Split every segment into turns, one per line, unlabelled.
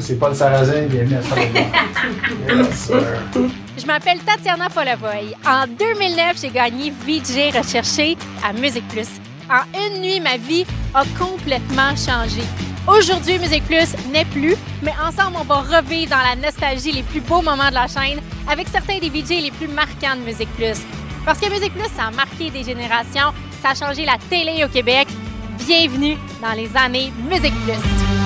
C'est Paul Sarrazin, bienvenue à yes,
Je m'appelle Tatiana Polavoy. En 2009, j'ai gagné VJ Recherché à Musique Plus. En une nuit, ma vie a complètement changé. Aujourd'hui, Musique Plus n'est plus, mais ensemble, on va revivre dans la nostalgie les plus beaux moments de la chaîne avec certains des VJ les plus marquants de Musique Plus. Parce que Musique Plus, ça a marqué des générations, ça a changé la télé au Québec. Bienvenue dans les années Musique Plus.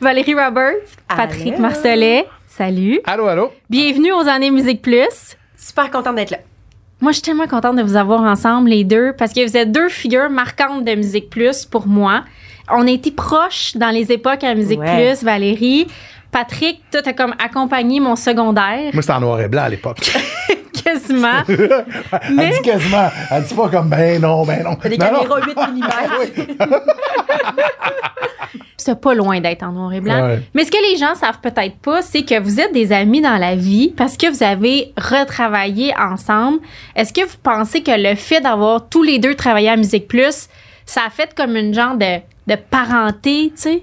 Valérie Roberts, Patrick
Allô.
Marcelet, salut.
Allô, allô?
Bienvenue aux années Musique Plus.
Super contente d'être là.
Moi, je suis tellement contente de vous avoir ensemble, les deux, parce que vous êtes deux figures marquantes de Musique Plus pour moi. On a été proches dans les époques à Musique
Ouais.
Plus, Valérie. Patrick, toi, t'as comme accompagné mon secondaire,
Moi, c'était en noir et blanc à l'époque.
quasiment.
Elle
Mais-
dit quasiment. Elle dit pas comme ben non, ben non.
T'as des
Non, non.
caméras 8 mm.
C'est pas loin d'être en noir et blanc.
Ouais.
Mais ce que les gens savent peut-être pas, c'est que vous êtes des amis dans la vie parce que vous avez retravaillé ensemble. Est-ce que vous pensez que le fait d'avoir tous les deux travaillé à Musique Plus, ça a fait comme une genre de, de parenté, tu sais?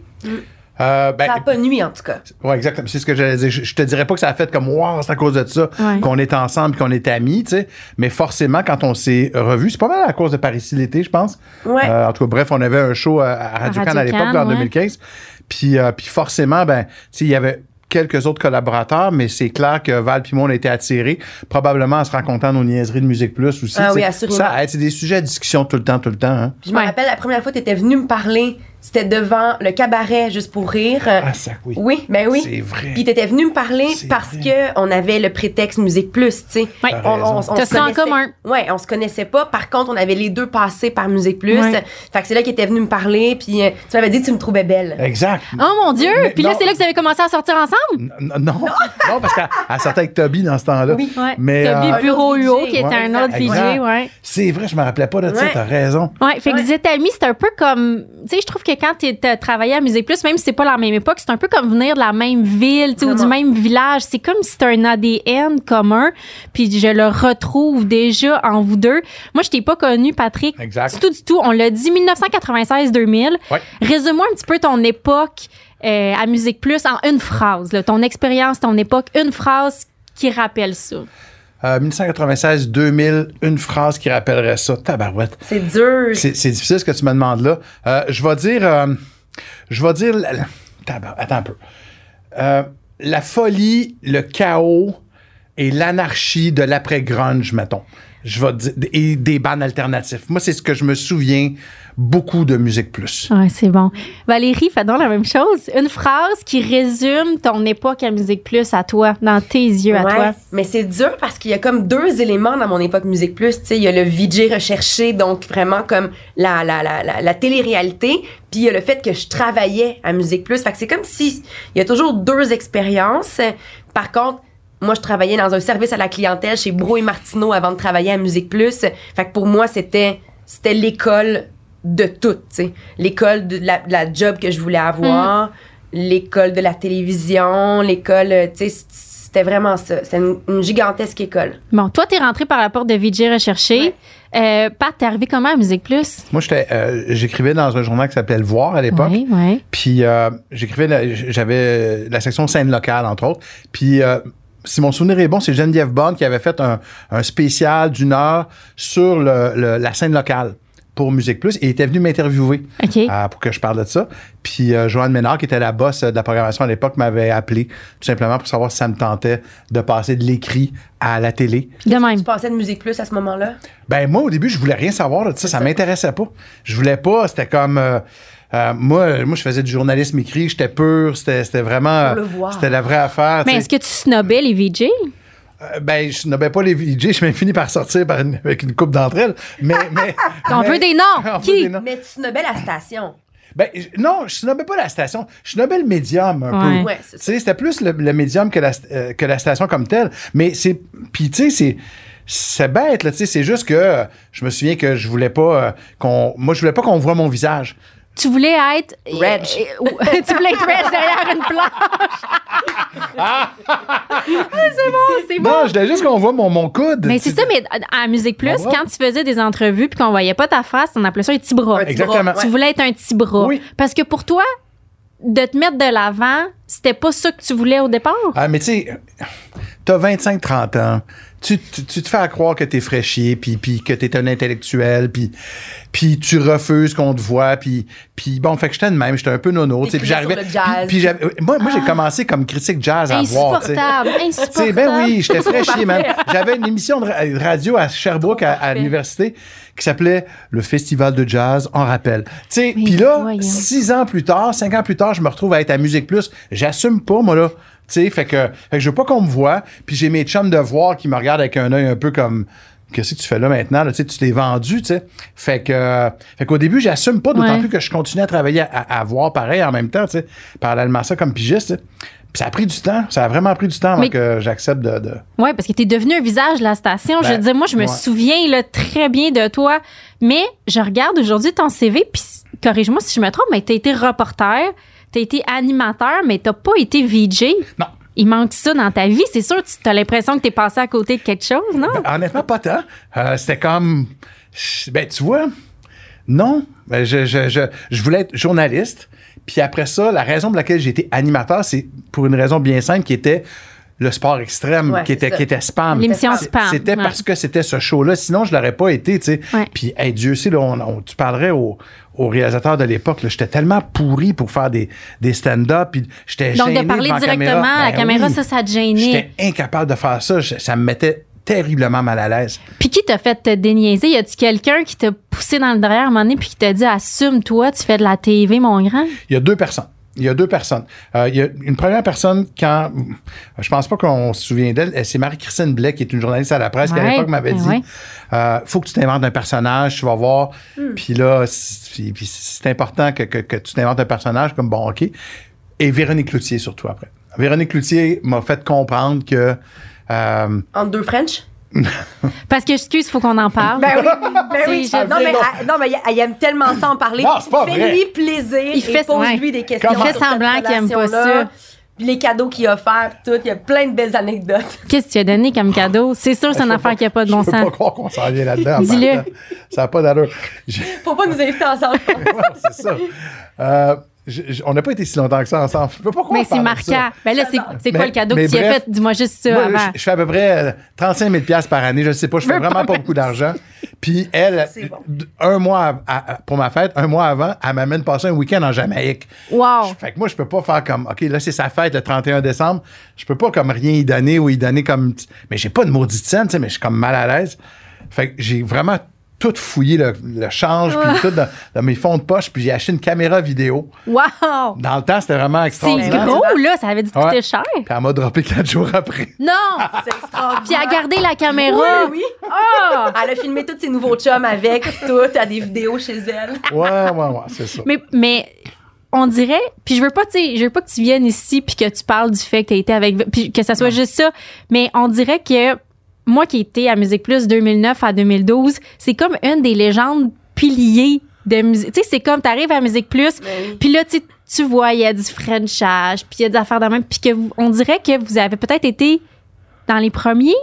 Euh, ben,
Ça n'a pas nuit, en tout cas.
Ouais, exactement. C'est ce que j'allais dire. Je, je te dirais pas que ça a fait comme wow, c'est à cause de ça
Ouais.
qu'on est ensemble, qu'on est amis, tu sais. Mais forcément, quand on s'est revus, c'est pas mal à cause de Paris l'été, je pense.
Ouais.
Euh, en tout cas, bref, on avait un show à, à Radio-Can à, l'époque, en
ouais.
2015. Puis, euh, puis forcément, ben, tu sais, il y avait quelques autres collaborateurs, mais c'est clair que Val puis moi, on a été attirés, probablement en se rencontrant nos niaiseries de Musique Plus aussi.
Ah oui, assurément.
Ça c'est des sujets de discussion tout le temps, tout le temps. Hein.
Puis je me
Ouais.
rappelle, la première fois que tu étais venu me parler, c'était devant le cabaret, juste pour rire.
Ah, ça, oui.
Oui, ben oui.
C'est vrai.
Puis t'étais venu me parler
C'est
parce
vrai.
que on avait le prétexte Musique Plus, tu sais.
T'as
On.
T'as
se
en
connaissait-
commun.
Ouais, on se connaissait pas. Par contre, on avait les deux passés par Musique Plus.
Ouais.
Fait que c'est là qu'il était venu me parler. Puis euh, tu m'avais dit que tu me trouvais belle.
Exact.
Oh mon Dieu!
Mais
Puis là, c'est là que vous avez commencé à sortir ensemble?
N- Non, non, parce qu'elle elle sortait avec Toby dans ce temps-là.
Oui.
Ouais.
Mais,
Toby
euh,
Bureau UO, qui était
Ouais,
un autre. VJ, ouais.
C'est vrai, je me rappelais pas de ça, t'as raison.
Ouais, fait que vous êtes amis, c'est un peu comme. Tu sais, je trouve que quand tu as travaillé à Musique Plus, même si c'est pas la même époque, c'est un peu comme venir de la même ville, ou du même village. C'est comme si c'était un ADN commun, puis je le retrouve déjà en vous deux. Moi, je t'ai pas connu, Patrick.
Exact.
Du tout, du tout. On l'a dit 1996-2000.
Ouais.
Résume-moi un petit peu ton époque euh, à Musique Plus en une phrase, là, ton expérience, ton époque, une phrase qui rappelle ça.
Euh, 1996-2000, une phrase qui rappellerait ça. Tabarouette.
C'est dur.
C'est difficile ce que tu me demandes là. Euh, je vais dire. euh, je vais dire. attends un peu. Euh, la folie, le chaos et l'anarchie de l'après-grunge, mettons. Je vais dire. Et des bandes alternatifs. Moi, c'est ce que je me souviens beaucoup de Musique Plus.
Ouais, c'est bon. Valérie, fais donc la même chose. Une phrase qui résume ton époque à Musique Plus à toi, dans tes yeux à
Ouais,
toi.
Mais c'est dur parce qu'il y a comme deux éléments dans mon époque Musique Plus. Tu sais, il y a le VJ recherché, donc vraiment comme la, la, la, la, la télé-réalité. Puis il y a le fait que je travaillais à Musique Plus. Fait que c'est comme si il y a toujours deux expériences. Par contre, moi, je travaillais dans un service à la clientèle chez Bro et Martineau avant de travailler à Musique Plus. Fait que pour moi, c'était, c'était l'école de tout, tu sais. L'école de la, de la job que je voulais avoir, l'école de la télévision, l'école, euh, tu sais, c'était vraiment ça. C'était une, une gigantesque école.
Bon, toi, t'es rentré par la porte de VJ Recherché. Euh, Pat, t'es arrivé comment à Musique Plus?
Moi, j'étais, euh, j'écrivais dans un journal qui s'appelait Le Voir à l'époque.
Oui, oui.
Puis euh, j'écrivais, la- j'avais la section scène locale, entre autres. Puis euh, si mon souvenir est bon, c'est Geneviève Bond qui avait fait un, un spécial d'une heure sur le- le- la scène locale pour Musique Plus et était venu m'interviewer euh, pour que je parle de ça. Puis euh, Joanne Ménard, qui était la boss euh, de la programmation à l'époque, m'avait appelé tout simplement pour savoir si ça me tentait de passer de l'écrit à la télé.
De même.
Tu passais de Musique Plus à ce moment-là?
Ben moi au début je voulais rien savoir de ça, ça m'intéressait pas. Je voulais pas, c'était comme euh, euh, moi moi je faisais du journalisme écrit, j'étais pur, c'était c'était vraiment c'était la vraie affaire.
Mais est-ce que tu snobais les VJ?
Euh, ben je n'avais pas les VJ, je m'ai fini par sortir par une- avec une coupe d'entre elles, mais mais
On
mais-
veut des noms? Qui?
des noms?
Mais tu snobais la station.
Ben non, je snobais pas la station, je snobais le médium un
Ouais.
peu.
Ouais,
c'était plus le, le médium que la, euh, que la station comme telle. Mais c'est. Puis, tu sais, c'est. C'est bête, là, tu sais. C'est juste que euh, je me souviens que je voulais pas euh, qu'on. Moi, je voulais pas qu'on voit mon visage.
Tu voulais être.
Reg.
euh, euh, tu voulais être Reg derrière une planche. Ah, c'est bon, c'est bon.
Non, je voulais juste qu'on voit mon, mon coude.
Mais c'est ça, mais à Musique Plus,
On voit.
quand tu faisais des entrevues puis qu'on voyait pas ta face, on appelait ça un petit bras.
Exactement.
Tu
ouais.
voulais être un petit bras.
Oui.
Parce que pour toi, de te mettre de l'avant, c'était pas ça que tu voulais au départ?
Ah, mais tu sais, t'as 25-30 ans. Tu, tu, tu te fais à croire que t'es fraîchier, puis, puis que t'es un intellectuel, puis, puis tu refuses qu'on te voit, puis, puis bon, fait que j'étais de même, j'étais un peu nono. tu sais, Puis j'arrivais. puis- moi, moi j'ai commencé comme critique jazz à voir. tu sais.
Insupportable,
sais,
insupportable.
ben oui, j'étais fraîchier, man. J'avais une émission de ra- radio à Sherbrooke, à, l'université, qui s'appelait le Festival de jazz en rappel. Tu sais,
Mais
puis là,
voyons.
six ans plus tard, cinq ans plus tard, je me retrouve à être à Musique Plus. J'assume pas, moi, là. Tu sais, fait que, fait que je veux pas qu'on me voit. Puis j'ai mes chums de voir qui me regardent avec un œil un peu comme. Qu'est-ce que tu fais là maintenant? Là? Tu t'es vendu, tu sais. Fait que, euh, fait qu'au début, j'assume pas, d'autant
Ouais.
plus que je continue à travailler à, à voir pareil en même temps, tu sais. Parallèlement à ça, comme pigiste. Puis ça a pris du temps. Ça a vraiment pris du temps avant
Mais-
que j'accepte de, de-
Oui, parce que tu es devenu un visage de la station. je
Ben,
veux dire, moi, je me
ouais.
souviens là, très bien de toi. Mais je regarde aujourd'hui ton CV, puis corrige-moi si je me trompe, mais tu as été reporter, tu as été animateur, mais tu pas été VJ.
Non.
Il manque ça dans ta vie. C'est sûr, tu as l'impression que tu es passé à côté de quelque chose, non?
Ben, honnêtement, pas tant. Euh, C'était comme. Ben, tu vois, non. Ben, je, je, je, je voulais être journaliste. Puis après ça, la raison pour laquelle j'ai été animateur, c'est pour une raison bien simple qui était le sport extrême,
Ouais,
qui, était,
ça.
qui était spam.
L'émission spam,
C'était
ouais.
parce que c'était ce show-là. Sinon, je l'aurais pas été, tu sais.
Ouais.
Puis, hey, Dieu sait, là, on- on- tu parlerais au, au réalisateur de l'époque, j'étais tellement pourri pour faire des, des stand-up. Puis j'étais
Donc,
gêné
de parler directement
caméra.
à la
Ben
caméra,
oui.
ça, ça te gênait.
J'étais incapable de faire ça. Je- ça me mettait terriblement mal à l'aise.
Puis qui t'a fait te déniaiser? Y a-tu quelqu'un qui t'a poussé dans le derrière à un moment donné puis qui t'a dit assume-toi, tu fais de la TV, mon grand?
Il y a deux personnes. Il y a deux personnes. Euh, il y a une première personne, quand. Je pense pas qu'on se souvient d'elle, elle, c'est Marie-Christine Blais, qui est une journaliste à la presse, qui à l'époque m'avait
ben
dit
ouais.
euh, faut que tu t'inventes un personnage, tu vas voir.
Hmm.
Puis là, c'est- important que, que- que tu t'inventes un personnage, comme bon, OK. Et Véronique Cloutier, surtout après. Véronique Cloutier m'a fait comprendre que. euh,
Entre deux French?
Parce que, excuse, faut qu'on en parle.
Ben oui, ben oui. Non, mais, elle- non, mais aime tellement ça en parler.
Non, c'est pas vrai.
Fais-lui plaisir.
Il fait-
pose-lui
ouais.
des questions.
Comment?
Il fait semblant qu'il aime pas ça.
Puis les cadeaux qu'il a offerts, tout. Il y a plein de belles anecdotes.
Qu'est-ce que tu as donné comme cadeau? C'est sûr, c'est une
je peux
affaire qui n'a pas de bon
Je peux
sens.
pas croire qu'on s'en vient là-dedans.
Dis-le.
Ça n'a pas d'allure.
Faut pas nous inviter ensemble.
Ouais, c'est ça. Euh, je- je- on n'a pas été si longtemps que ça ensemble. Je peux pas croire
Mais c'est marquant. Ben là, c'est, c'est quoi
Mais-
le cadeau
mais
que tu as fait? Dis-moi juste ça
Moi,
avant.
je, je fais à peu près euh, 35 000 piastres par année. Je ne sais pas, je fais vraiment
pas
pas beaucoup d'argent. Puis elle,
bon.
un mois à- à- pour ma fête, un mois avant, elle m'amène passer un week-end en Jamaïque.
Wow.
Je- Fait que moi, je peux pas faire comme, OK, là, c'est sa fête le 31 décembre. Je peux pas comme rien y donner ou y donner comme. Mais j'ai pas de maudite scène, tu sais, mais je suis comme mal à l'aise. Fait que j'ai vraiment tout fouillé le, le change, puis tout dans, dans mes fonds de poche, puis j'ai acheté une caméra vidéo.
Wow.
Dans le temps, c'était vraiment
C'est
extraordinaire.
gros, là. Ça avait dû te coûter
Ouais.
cher.
Puis elle m'a droppé quatre jours après.
Non.
C'est extraordinaire.
Puis à garder la caméra.
Oui, oui.
Ah!
Elle a filmé tous ses nouveaux chums avec, tout, à des vidéos chez elle.
Ouais, ouais, ouais, c'est ça.
Mais, mais on dirait, puis je veux pas, je veux pas que tu viennes ici puis que tu parles du fait que tu été avec, puis que ça soit juste ça, mais on dirait que moi qui étais à Musique Plus 2009 à 2012, c'est comme une des légendes piliers de musique. Tu sais, c'est comme t'arrives à Musique Plus,
oui.
puis là tu tu vois il y a du Frenchage, puis il y a des affaires de même, puis que vous- on dirait que vous avez peut-être été dans les premiers?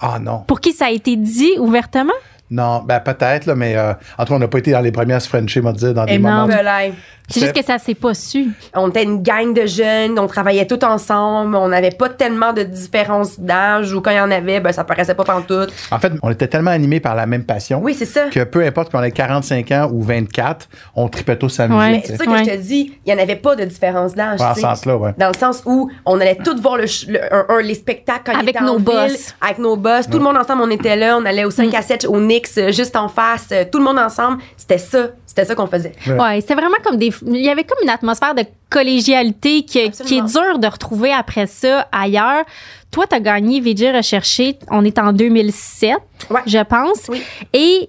Ah non.
pour qui ça a été dit ouvertement?
Non, ben peut-être, là, mais euh, en tout cas, on n'a pas été dans les premières à se frencher, m'a dit, dans des
Énorme.
moments.
C'est juste que ça s'est pas su.
On était une gang de jeunes, on travaillait tous ensemble, on n'avait pas tellement de différence d'âge, ou quand il y en avait, ben, ça paraissait pas pantoute.
En fait, on était tellement animés par la même passion
Oui, c'est ça.
que peu importe qu'on ait 45 ans ou 24, on tripait tous sa
Ouais.
Mais
musique.
c'est ça que
Ouais.
je te dis, il n'y en avait pas de différence d'âge.
Ouais,
tu
ce sens-là, ouais.
Dans le sens où on allait tous voir le, le- un- un- les spectacles quand
Avec nos
en
boss.
ville, avec nos boss. Tout le monde ensemble, on était là. On allait au 5 à 7, au Nix, euh, juste en face. euh, Tout le monde ensemble. C'était ça. C'était ça qu'on faisait.
Ouais.
Ouais, c'était vraiment comme des. Il y avait comme une atmosphère de collégialité qui, qui est dure de retrouver après ça ailleurs. Toi, tu as gagné VJ Recherché, on est en 2007,
Ouais.
je pense.
Oui.
Et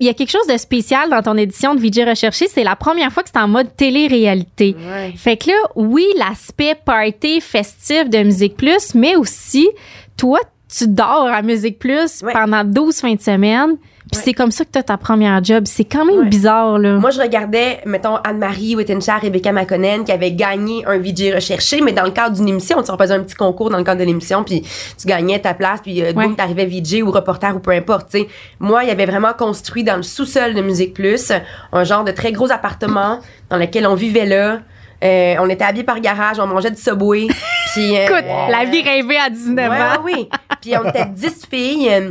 il y a quelque chose de spécial dans ton édition de VJ Recherché, c'est la première fois que c'est en mode télé-réalité.
Ouais.
Fait que là, oui, l'aspect party festif de Musique Plus, mais aussi, toi, tu dors à Musique Plus
Ouais.
pendant 12 fins de semaine, Puis c'est comme ça que tu as ta première job. C'est quand même
Ouais.
bizarre, là.
Moi, je regardais, mettons, Anne-Marie Wittenshire, Rebecca McConnell, qui avait gagné un VJ recherché, mais dans le cadre d'une émission, tu faisait un petit concours dans le cadre de l'émission, puis tu gagnais ta place, puis euh, boum, t'arrivais VJ ou reporter ou peu importe, tu sais. Moi, il y avait vraiment construit dans le sous-sol de Musique Plus un genre de très gros appartement dans lequel on vivait là. Euh, on était habillés par garage, on mangeait du Subway. puis, euh,
Écoute, la vie rêvée à 19
Ouais,
ans.
oui. Puis on était 10 filles. euh,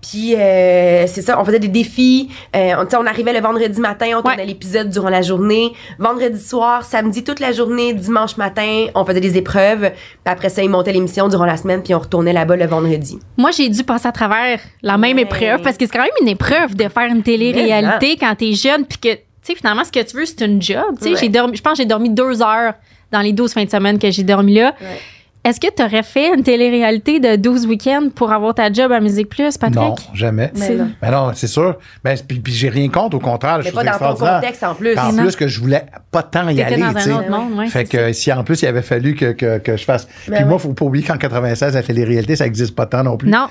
Puis euh, c'est ça, on faisait des défis. Euh, on, on arrivait le vendredi matin, on tournait
Ouais.
l'épisode durant la journée. Vendredi soir, samedi toute la journée, dimanche matin, on faisait des épreuves. Puis après ça, ils montaient l'émission durant la semaine, puis on retournait là-bas le vendredi.
Moi, j'ai dû passer à travers la même
Ouais.
épreuve parce que c'est quand même une épreuve de faire une télé-réalité quand t'es jeune puis que, sais, finalement, ce que tu veux, c'est une job. Tu sais,
Ouais.
j'ai dormi, je pense que j'ai dormi deux heures dans les 12 fins de semaine que j'ai dormi là.
Ouais.
Est-ce que tu aurais fait une télé-réalité de 12 week-ends pour avoir ta job à Musique Plus, Patrick?
Non, jamais.
Mais non.
Mais non, c'est sûr. Ben, puis, puis j'ai rien contre, au contraire. je
Mais
trouve
pas dans ton contexte en plus.
En plus que je voulais pas tant y aller,
dans un autre monde, ouais,
fait que si en plus il avait fallu que, que, que je fasse.
Ben
Puis moi,
ouais.
faut pas oublier qu'en 96, la télé-réalité, ça existe pas tant non plus.
Non,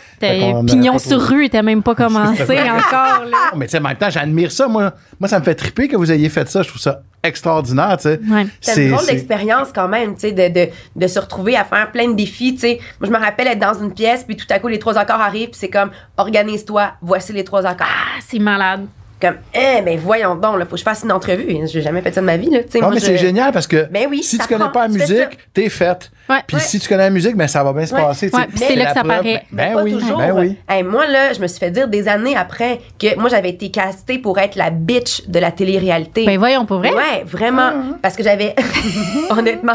Pignon sur
trop-
rue était même pas commencé encore. Là.
Non, Mais tu sais, en même temps, j'admire ça. Moi, moi, ça me fait triper que vous ayez fait ça. Je trouve ça extraordinaire, tu sais.
Ouais.
C'est une drôle
c'est-
d'expérience quand même, tu sais, de, de, de se retrouver à faire plein de défis, tu sais. Moi, je me rappelle être dans une pièce, puis tout à coup, les trois accords arrivent, puis c'est comme, organise-toi, voici les trois accords.
Ah, c'est malade.
Comme, eh, ben voyons donc, là, faut que je fasse une entrevue. J'ai jamais fait ça de ma vie, là, tu sais. Moi,
mais
je-
c'est génial parce que
Ben oui,
si tu connais
prend,
pas la musique, t'es faite.
Ouais.
Puis
Ouais.
si tu connais la musique, ben ça va bien se
Ouais.
passer.
puis c'est là que ça paraît.
Ben
pas
oui,
toujours.
ben oui.
Hey, moi, là, je me suis fait dire des années après que moi, j'avais été castée pour être la bitch de la télé-réalité.
Ben voyons, pour vrai?
Ouais, vraiment. Parce que j'avais, honnêtement,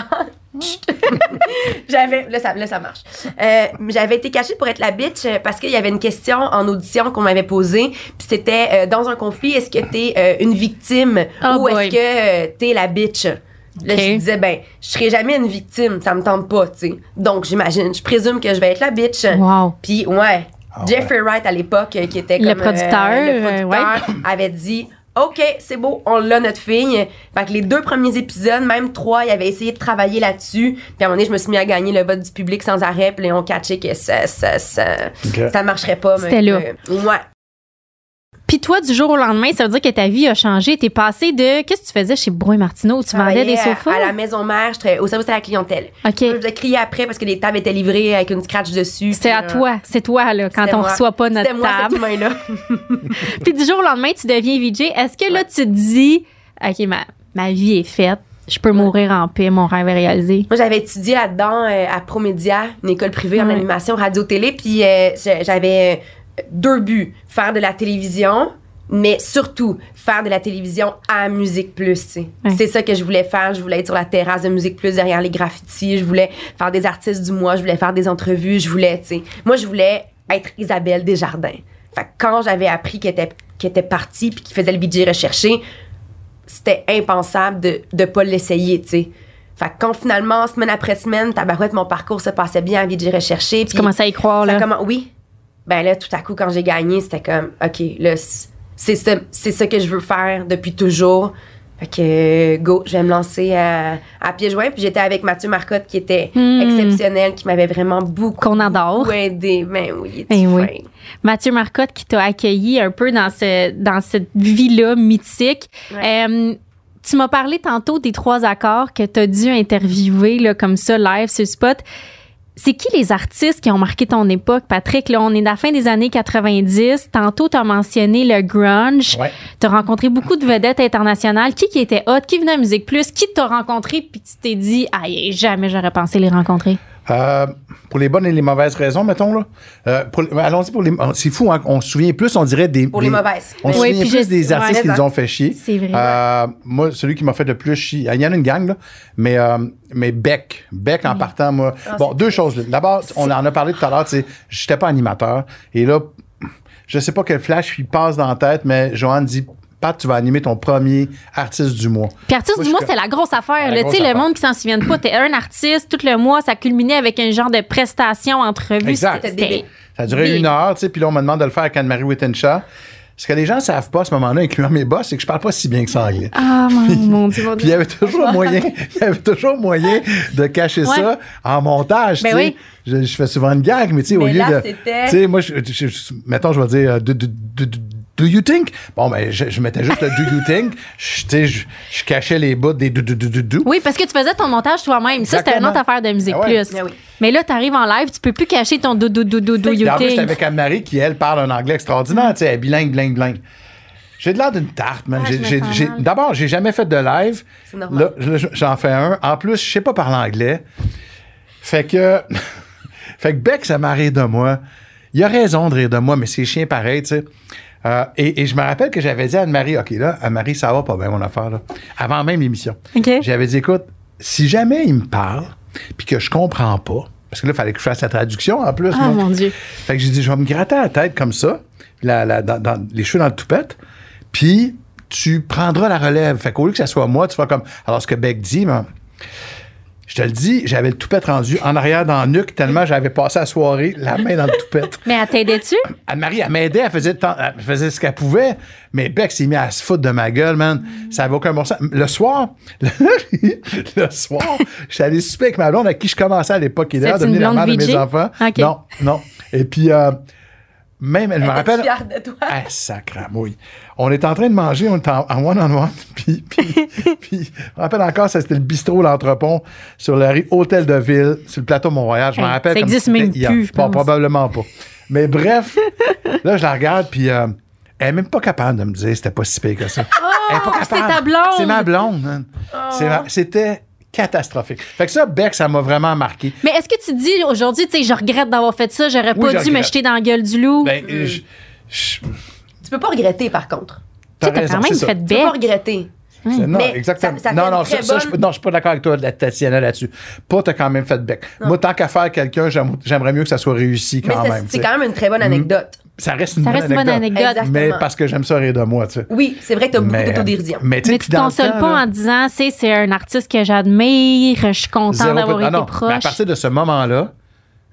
j'avais, là ça, là, ça marche. Euh, j'avais été cachée pour être la bitch parce qu'il y avait une question en audition qu'on m'avait posée. Puis c'était euh, dans un conflit, est-ce que t'es euh, une victime
Oh
ou est-ce que euh, t'es la bitch? Là,
Ok.
je disais, ben, je serai jamais une victime, ça me tente pas, tu sais. Donc, j'imagine, je présume que je vais être la bitch.
Wow.
Puis, ouais,
Ah
Jeffrey Wright, à l'époque, euh, qui était
Le
comme,
producteur,
le
euh,
producteur, avait dit OK, c'est beau, on l'a notre fille. Fait que les deux premiers épisodes, même trois, il avait essayé de travailler là-dessus. Puis à un moment donné, je me suis mis à gagner le vote du public sans arrêt. Puis là, on catché que ça, ça, ça, ça marcherait pas.
C'était là.
ouais.
Puis toi, du jour au lendemain, ça veut dire que ta vie a changé. T'es passé de. Qu'est-ce que tu faisais chez Brouet Martineau? Tu vendais des sofas?
À, la maison mère, je au service à la clientèle.
OK.
Je faisais crier après parce que les tables étaient livrées avec une scratch dessus.
C'est à
euh,
toi. C'est toi, là, quand on
moi.
reçoit pas notre
moi,
table.
cet humain-là.
Puis du jour au lendemain, tu deviens VJ. Est-ce que là, tu te dis, OK, ma, ma vie est faite. Je peux mourir en paix. Mon rêve est réalisé?
Moi, j'avais étudié là-dedans euh, à Promédia, une école privée en
Ouais.
animation radio-télé, puis euh, j'avais deux buts. Faire de la télévision, mais surtout faire de la télévision à Musique Plus. C'est ça que je voulais faire. Je voulais être sur la terrasse de Musique Plus derrière les graffitis. Je voulais faire des artistes du mois. Je voulais faire des entrevues. Je voulais, tu sais. Moi, je voulais être Isabelle Desjardins. Fait que quand j'avais appris qu'elle était, partie puis qu'il faisait le VJ recherché, c'était impensable de ne pas l'essayer, tu sais. Fait que quand finalement, semaine après semaine, tabarouette, mon parcours se passait bien à VJ recherché.
Tu commençais à y croire, là?
commen- Oui. Ben là, tout à coup, quand j'ai gagné, c'était comme, OK, là, c'est ça, c'est ça que je veux faire depuis toujours. Fait que, go, je vais me lancer à, à pieds joints. Puis j'étais avec Mathieu Marcotte, qui était
Hmm.
exceptionnel, qui m'avait vraiment beaucoup,
Qu'on adore.
aidé. Ben oui,
Ben oui.
fin.
Mathieu Marcotte qui t'a accueilli un peu dans, ce, dans cette vie-là mythique.
Ouais.
Euh, tu m'as parlé tantôt des trois accords que tu as dû interviewer là, comme ça, live sur Spot. C'est qui les artistes qui ont marqué ton époque, Patrick? Là, on est à la fin des années 90. Tantôt, tu as mentionné le grunge.
Ouais.
Tu as rencontré beaucoup de vedettes internationales. Qui qui était hot? Qui venait à Musique Plus? Qui t'a rencontré? Puis tu t'es dit, aïe, jamais j'aurais pensé les rencontrer?
Euh, pour les bonnes et les mauvaises raisons, mettons, là. Euh, pour- allons-y pour les. C'est fou, hein, on se souvient plus, on dirait des.
Pour
des-
les mauvaises.
On se
Oui,
souvient
puis
plus
je-
des artistes
ouais,
qui nous ont fait chier.
C'est vrai.
Euh, moi, celui qui m'a fait le plus chier, il y en a une gang, là, mais, euh, mais Beck, Beck en partant, moi. bon, deux choses. là. D'abord, on en a parlé tout à l'heure, tu sais, j'étais pas animateur. Et là, je sais pas quel flash lui passe dans la tête, mais Joanne dit Pat, tu vas animer ton premier artiste du mois.
Puis artiste
Moi,
du mois, c'est la grosse affaire.
La
là.
grosse
Tu sais, le monde qui s'en souvienne pas, t'es un artiste, tout le mois, ça culminait avec un genre de prestation, entrevue.
Exact.
C'était- c'était-
Ça a duré
Big.
une heure, tu sais, puis là, on me demande de le faire avec Anne-Marie Wittenshaw. Ce que les gens savent pas à ce moment-là, incluant mes boss, c'est que je parle pas si bien que ça anglais.
Ah, mon, mon Dieu, mon
Puis il y avait toujours moyen, il y avait toujours moyen de cacher
Ouais.
ça en montage.
Ben
tu sais.
oui.
Je, je fais souvent une gag, mais tu sais, au lieu
là,
de.
c'était-
Tu sais, moi, je, je- je- mettons, je vais dire, euh, de, de, de, de- Do you think? Bon, ben, je, je mettais juste le do you think. Je, tu sais, je, je cachais les bouts des do do do do do.
Oui, parce que tu faisais ton montage toi-même. Ça, c'était une autre affaire de musique
Ah ouais.
plus.
Ah oui.
Mais là, tu arrives en live, tu peux plus cacher ton do do do do do you
en plus, j'étais
think.
avec Anne-Marie qui, elle, parle un anglais extraordinaire. Tu sais, elle est bilingue, bilingue, bilingue. J'ai de l'air d'une tarte, man.
Ah.
D'abord, j'ai jamais fait de live.
C'est normal.
Là, j'en fais un. En plus, je sais pas parler anglais. Fait que. fait que Beck, ça m'a rire de moi. Il a raison de rire de moi, mais c'est chien pareil, tu sais. Euh, et, et je me rappelle que j'avais dit à Anne-Marie, OK, là, Anne-Marie, ça va pas bien, mon affaire, là. Avant même l'émission. J'avais dit, écoute, si jamais il me parle, puis que je comprends pas, parce que là, il fallait que je fasse la traduction en plus.
Ah,
moi.
mon Dieu.
Fait que j'ai dit, je vais me gratter la tête comme ça, la, la- dans, dans- les cheveux dans le toupette, puis tu prendras la relève. Fait qu'au lieu que ça soit moi, tu vas comme. Alors, ce que Beck dit, ben, je te le dis, j'avais le toupette rendu en arrière dans le nuque tellement j'avais passé la soirée la main dans le toupette.
Mais elle t'aidait-tu?
Anne-Marie, elle m'aidait, elle faisait, temps- elle faisait ce qu'elle pouvait, mais Beck s'est mis à se foutre de ma gueule, man. Ça avait aucun bon sens. Le soir, le soir, j'étais allé souper avec ma blonde, avec qui je commençais à l'époque, qui est d'ailleurs devenue la mère de mes enfants. Non, non. Et puis, euh, même, je me
Elle
rappelle.
fière de toi.
Ah, sacramouille. On est en train de manger, on est en one-on-one, puis, puis, puis, je me rappelle encore, ça, c'était le bistrot L'Entrepont sur la rue Hôtel de Ville, sur le plateau Mont-Royal. Je me rappelle
ça existe même
hier.
plus, je
Bon,
pense.
probablement pas. Mais bref, là, je la regarde, puis euh, elle est même pas capable de me dire c'était pas si pire que ça. elle est pas
Oh, c'est
capable.
ta blonde!
C'est ma blonde. C'est ma- C'était catastrophique. Fait que ça, Beck, ça m'a vraiment marqué.
Mais est-ce que tu dis aujourd'hui, tu sais, je regrette d'avoir fait ça, j'aurais
Oui,
pas dû me jeter dans la gueule du loup?
Ben, je- je-
Tu peux pas regretter, par contre.
t'as
tu sais, t'as
raison,
quand même fait
Tu peux pas regretter.
C'est- Non,
Mais
exactement.
ça- ça
non, non, ça, je, non, je suis pas d'accord avec toi, la- Tatiana, là-dessus. Pas, t'as quand même fait bec. Moi, tant qu'à faire quelqu'un, j'aime- j'aimerais mieux que ça soit réussi quand même.
c'est quand même une très bonne anecdote.
Ça reste une,
Ça
bonne,
reste une bonne anecdote.
Exactement.
Mais parce que j'aime ça rire de moi, tu sais.
Oui, c'est vrai que t'as beaucoup
Mais,
d'autodérision.
mais, tu
Mais tu
le
consoles pas
là,
en disant, c'est c'est un artiste que j'admire, je suis content d'avoir
peu- ah
été
non, mais
proche.
à partir de ce moment-là,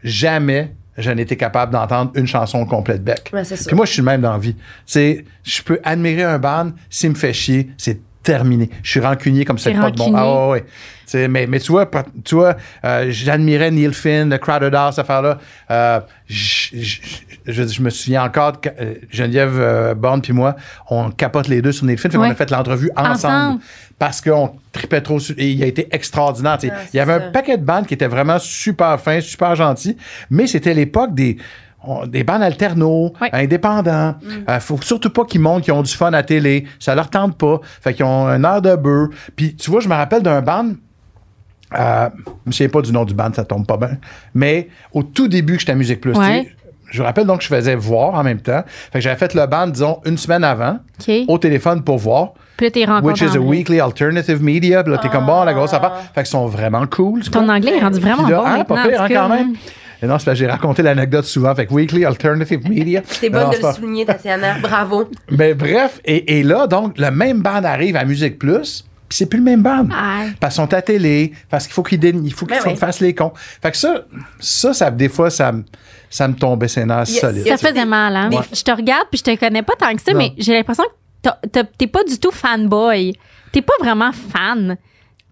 jamais je n'étais capable d'entendre une chanson complète bec.
Ouais, c'est ça.
Puis moi, je suis le même dans la vie. C'est, je peux admirer un band, s'il me fait chier, c'est terminé. Je suis rancunier comme c'est pas de bon. Ah ouais, mais, mais tu vois, tu vois euh, j'admirais Neil Finn, le Crowded House, cette affaire-là. Euh, je, me souviens encore que euh, Geneviève euh, Bond puis moi, on capote les deux sur Neil Finn. Fait
Ouais.
a fait l'entrevue ensemble.
Ensemble.
Parce qu'on tripait trop sur. Et il a été extraordinaire.
Ah,
il y avait un paquet de bandes qui étaient vraiment super fins, super gentils. Mais c'était l'époque des. On- des bandes alternos,
Ouais.
indépendants.
Mm.
Euh, faut surtout pas qu'ils montrent qu'ils ont du fun à télé. Ça leur tente pas. Fait qu'ils ont un air de beurre. Puis, tu vois, je me rappelle d'un band. Euh, je me souviens pas du nom du band, ça tombe pas bien. Mais au tout début que j'étais à Musique Plus,
Ouais.
sais, je me rappelle donc que je faisais voir en même temps. Fait que j'avais fait le band, disons, une semaine avant, au téléphone pour voir.
Puis là, t'es
Which is a weekly alternative media. Puis là, t'es comme bon, la grosse affaire. Fait qu'ils sont vraiment cool.
Ton anglais est rendu vraiment
là,
bon
hein,
maintenant.
pas pire, hein, quand même. Et non, c'est parce que j'ai raconté l'anecdote souvent. Fait que weekly alternative media.
T'es
Non,
bonne
c'est
de
pas-
le souligner, Tatiana. Bravo.
Mais bref, et, et là, donc, le même band arrive à Musique Plus, puis c'est plus le même band.
Ah.
Parce qu'ils sont à télé, parce qu'il faut qu'ils dé- il faut qu'ils
Ben oui.
fassent les cons. Fait que ça, ça, ça des fois, ça, me- ça me tombait ses nerfs
Ça faisait mal, hein? Je te regarde puis je te connais pas tant que ça,
Non.
mais j'ai l'impression que t'es pas du tout fanboy. T'es pas vraiment fan.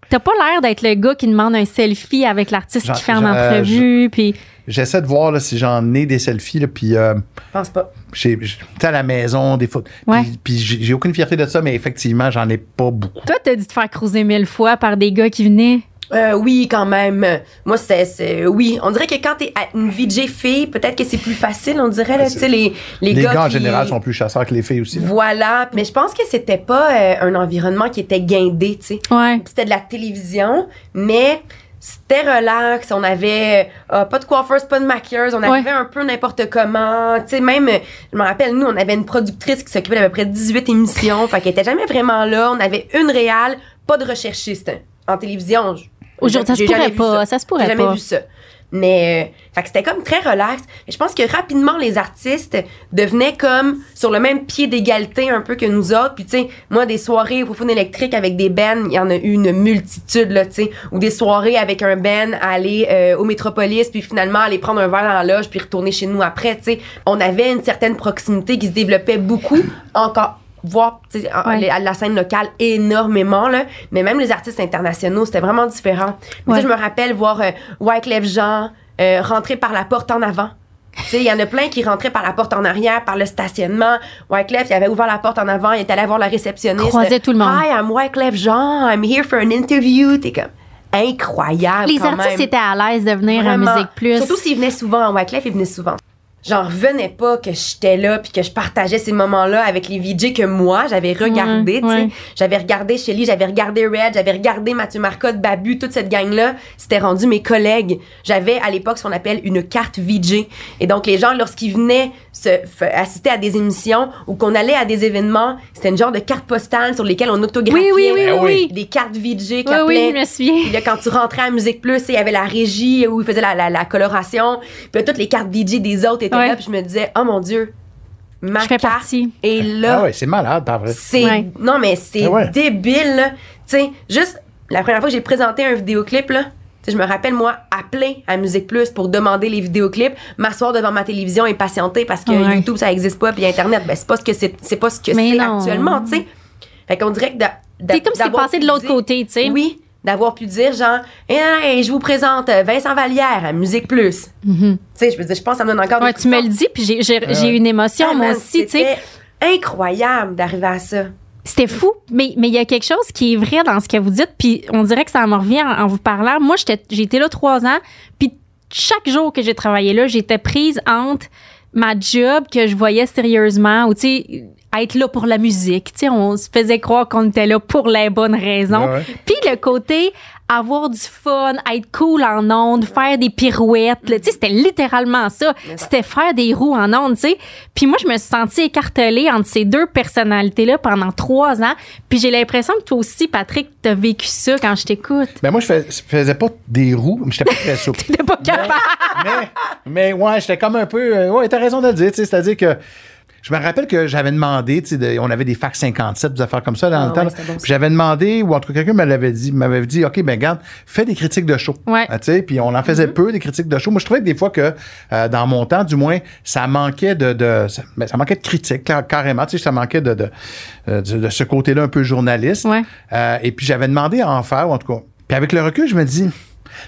T'as pas l'air d'être le gars qui demande un selfie avec l'artiste qui fait en entrevue. Puis
J'essaie de voir là, si j'en ai des selfies, là, puis euh,
Je pense pas.
j'ai- j'ai- tu sais, à la maison, des photos.
Ouais.
Puis, puis j'ai j'ai aucune fierté de ça, mais effectivement, j'en ai pas beaucoup.
toi, t'as dû te faire cruiser mille fois par des gars qui venaient?
Euh, oui, quand même. Moi, c'est, c'est- oui. On dirait que quand t'es à une VJ fille, peut-être que c'est plus facile, on dirait, là, tu sais, les, les,
Les gars, en
qui-
général, sont plus chasseurs que les filles aussi. là.
Voilà. Mais je pense que c'était pas euh, un environnement qui était guindé, tu sais.
Ouais.
C'était de la télévision, mais c'était relax. On avait euh, pas de coiffeuse, pas de maquilleuse. On arrivait un peu n'importe comment. Tu sais, même, je me rappelle, nous, on avait une productrice qui s'occupait d'à peu près 18 émissions. fait qu'elle était jamais vraiment là. On avait une réale, pas de recherchiste. En télévision,
Aujourd'hui, ça se
jamais
pourrait pas. Ça se pourrait
jamais
pas.
vu ça. Mais, euh, c'était comme très relax. Mais je pense que rapidement, les artistes devenaient comme sur le même pied d'égalité un peu que nous autres. Puis, tu sais, moi, des soirées au Foufoune électrique avec des bands, il y en a eu une multitude, là, tu sais. Ou des soirées avec un band aller euh, au Métropolis, puis finalement aller prendre un verre dans la loge, puis retourner chez nous après, tu sais. On avait une certaine proximité qui se développait beaucoup. Encore voir
Ouais.
les- à la scène locale énormément là mais même les artistes internationaux c'était vraiment différent Mais
Ouais.
je me rappelle voir euh, Wyclef Jean euh, rentrer par la porte en avant il y en a plein qui rentraient par la porte en arrière, par le stationnement. Wyclef, il avait ouvert la porte en avant, il est allé voir la réceptionniste.
Croisait tout le monde.
Hi, I'm Wyclef Jean, I'm here for an interview. T'es comme incroyable.
Les
quand
artistes
même.
étaient à l'aise de venir
Vraiment.
à Musique Plus.
Surtout s'ils venaient souvent en Wyclef, ils venaient souvent. J'en revenais pas que j'étais là puis que je partageais ces moments-là avec les VJ que moi j'avais regardé,
Ouais, ouais.
J'avais regardé Shelly, j'avais regardé Red, j'avais regardé Mathieu Marcotte, Babu, toute cette gang-là, c'était rendu mes collègues. J'avais à l'époque ce qu'on appelle une carte VJ. Et donc les gens lorsqu'ils venaient se assister à des émissions ou qu'on allait à des événements, c'était une genre de carte postale sur lesquelles on autographiait
Oui, oui, oui, oui.
des cartes VJ qui
Oui, oui,
appelaient
je me souviens.
puis là, quand tu rentrais à Musique Plus, il y avait la régie où ils faisaient la, la, la coloration. Puis là, toutes les cartes DJ des autres étaient
Ouais.
là. Puis je me disais, oh mon Dieu, ma
Je fais
carte
partie.
est là.
Ah ouais, c'est malade, pas vrai.
C'est
Ouais.
non mais c'est
Ah ouais.
débile là. Tu sais, juste la première fois que j'ai présenté un vidéoclip là, je me rappelle moi appeler à Musique Plus pour demander les vidéoclips, m'asseoir devant ma télévision et patienter parce que
Ouais.
YouTube ça existe pas puis internet ben c'est pas ce que c'est c'est pas ce que
Mais
c'est actuellement, tu sais. Fait qu'on dirait que
C'est comme si t'es
d'avoir
passé de l'autre côté, tu sais.
Oui, d'avoir pu dire genre hey, hey, je vous présente euh, Vincent Vallière à Musique Plus. Tu sais, je veux dire je pense que ça me donne encore
Mhm. Ouais,
des
tu me le dis, puis j'ai- une émotion,
Ah,
moi
man,
aussi, tu sais.
C'était incroyable d'arriver à ça.
C'était fou, mais mais il y a quelque chose qui est vrai dans ce que vous dites, puis on dirait que ça me revient en, en vous parlant. Moi, j'étais j'ai été là trois ans, puis chaque jour que j'ai travaillé là, j'étais prise entre ma job que je voyais sérieusement ou tu sais être là pour la musique, tu sais on se faisait croire qu'on était là pour les bonnes raisons.
Ouais.
Puis le côté avoir du fun, être cool en ondes, faire des pirouettes, tu sais, c'était littéralement ça. C'était faire des roues en ondes, tu sais. Puis moi, je me suis sentie écartelée entre ces deux personnalités-là pendant trois ans. Puis j'ai l'impression que toi aussi, Patrick, t'as vécu ça quand je t'écoute.
Ben moi, je fais- je faisais pas des roues, mais j'étais pas très souple.
T'es pas capable.
mais, mais ouais, j'étais comme un peu. euh, ouais, t'as raison de le dire, tu sais, c'est-à-dire que. Je me rappelle que j'avais demandé, tu sais, de- on avait des fax 57, des affaires comme ça dans
Ah
le temps.
ouais, bon,
j'avais demandé, ou en tout cas quelqu'un me l'avait dit, m'avait dit, OK, ben regarde, fais des critiques de show.
Ouais.
Tu sais, puis on en faisait
Mm-hmm.
peu, des critiques de show. Moi, je trouvais que des fois que, euh, dans mon temps, du moins, ça manquait de, de ça, ben, ça manquait de critiques, car- carrément. Tu sais, ça manquait de, de, euh, de, de ce côté-là un peu journaliste.
Ouais.
Euh, et puis j'avais demandé à en faire, ou en tout cas. Puis avec le recul, je me dis,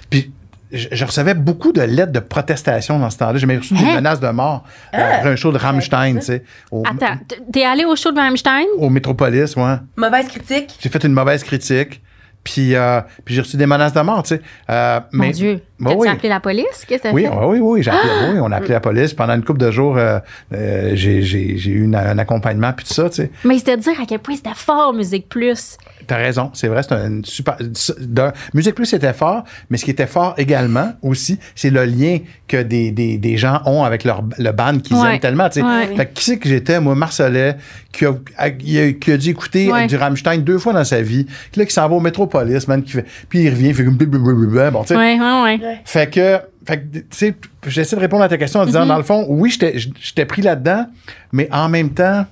puis je, je recevais beaucoup de lettres de protestation dans ce temps-là. J'ai même reçu des
Hein?
menaces de mort euh, après un show de Rammstein, tu sais, au,
Attends, t'es allé au show de Rammstein?
au Métropolis, ouais.
Mauvaise critique?
J'ai fait une mauvaise critique. Puis, euh, puis j'ai reçu des menaces de mort, tu sais. Euh,
Mon
mais,
Dieu.
Bah
T'as-tu
oui.
appelé la police? Qu'est-ce que t'as
Oui,
fait?
oui, oui, oui, j'ai appelé- oui, on a appelé la police. Pendant une couple de jours, euh, euh, j'ai, eu une- un accompagnement, puis tout ça, tu sais.
Mais c'est de dire à quel point c'était fort, Musique Plus?
T'as raison, c'est vrai, c'est une super. de- Musique Plus était fort, mais ce qui était fort également aussi, c'est le lien que des, des, des gens ont avec leur, le band qu'ils
Ouais.
aiment tellement. tu sais.
Ouais.
Fait que qui c'est que j'étais, moi, Marcelet, qui a, qui a, qui a dû écouter
Ouais.
du Rammstein deux fois dans sa vie, qui, là, qui s'en va au Métropolis, man, qui fait, puis il revient, il fait comme blablabla, bon, tu sais.
Ouais, ouais, ouais.
Fait que, fait que, tu sais, j'essaie de répondre à ta question en disant,
Mm-hmm.
dans le fond, oui, j'étais j'étais pris là-dedans, mais en même temps,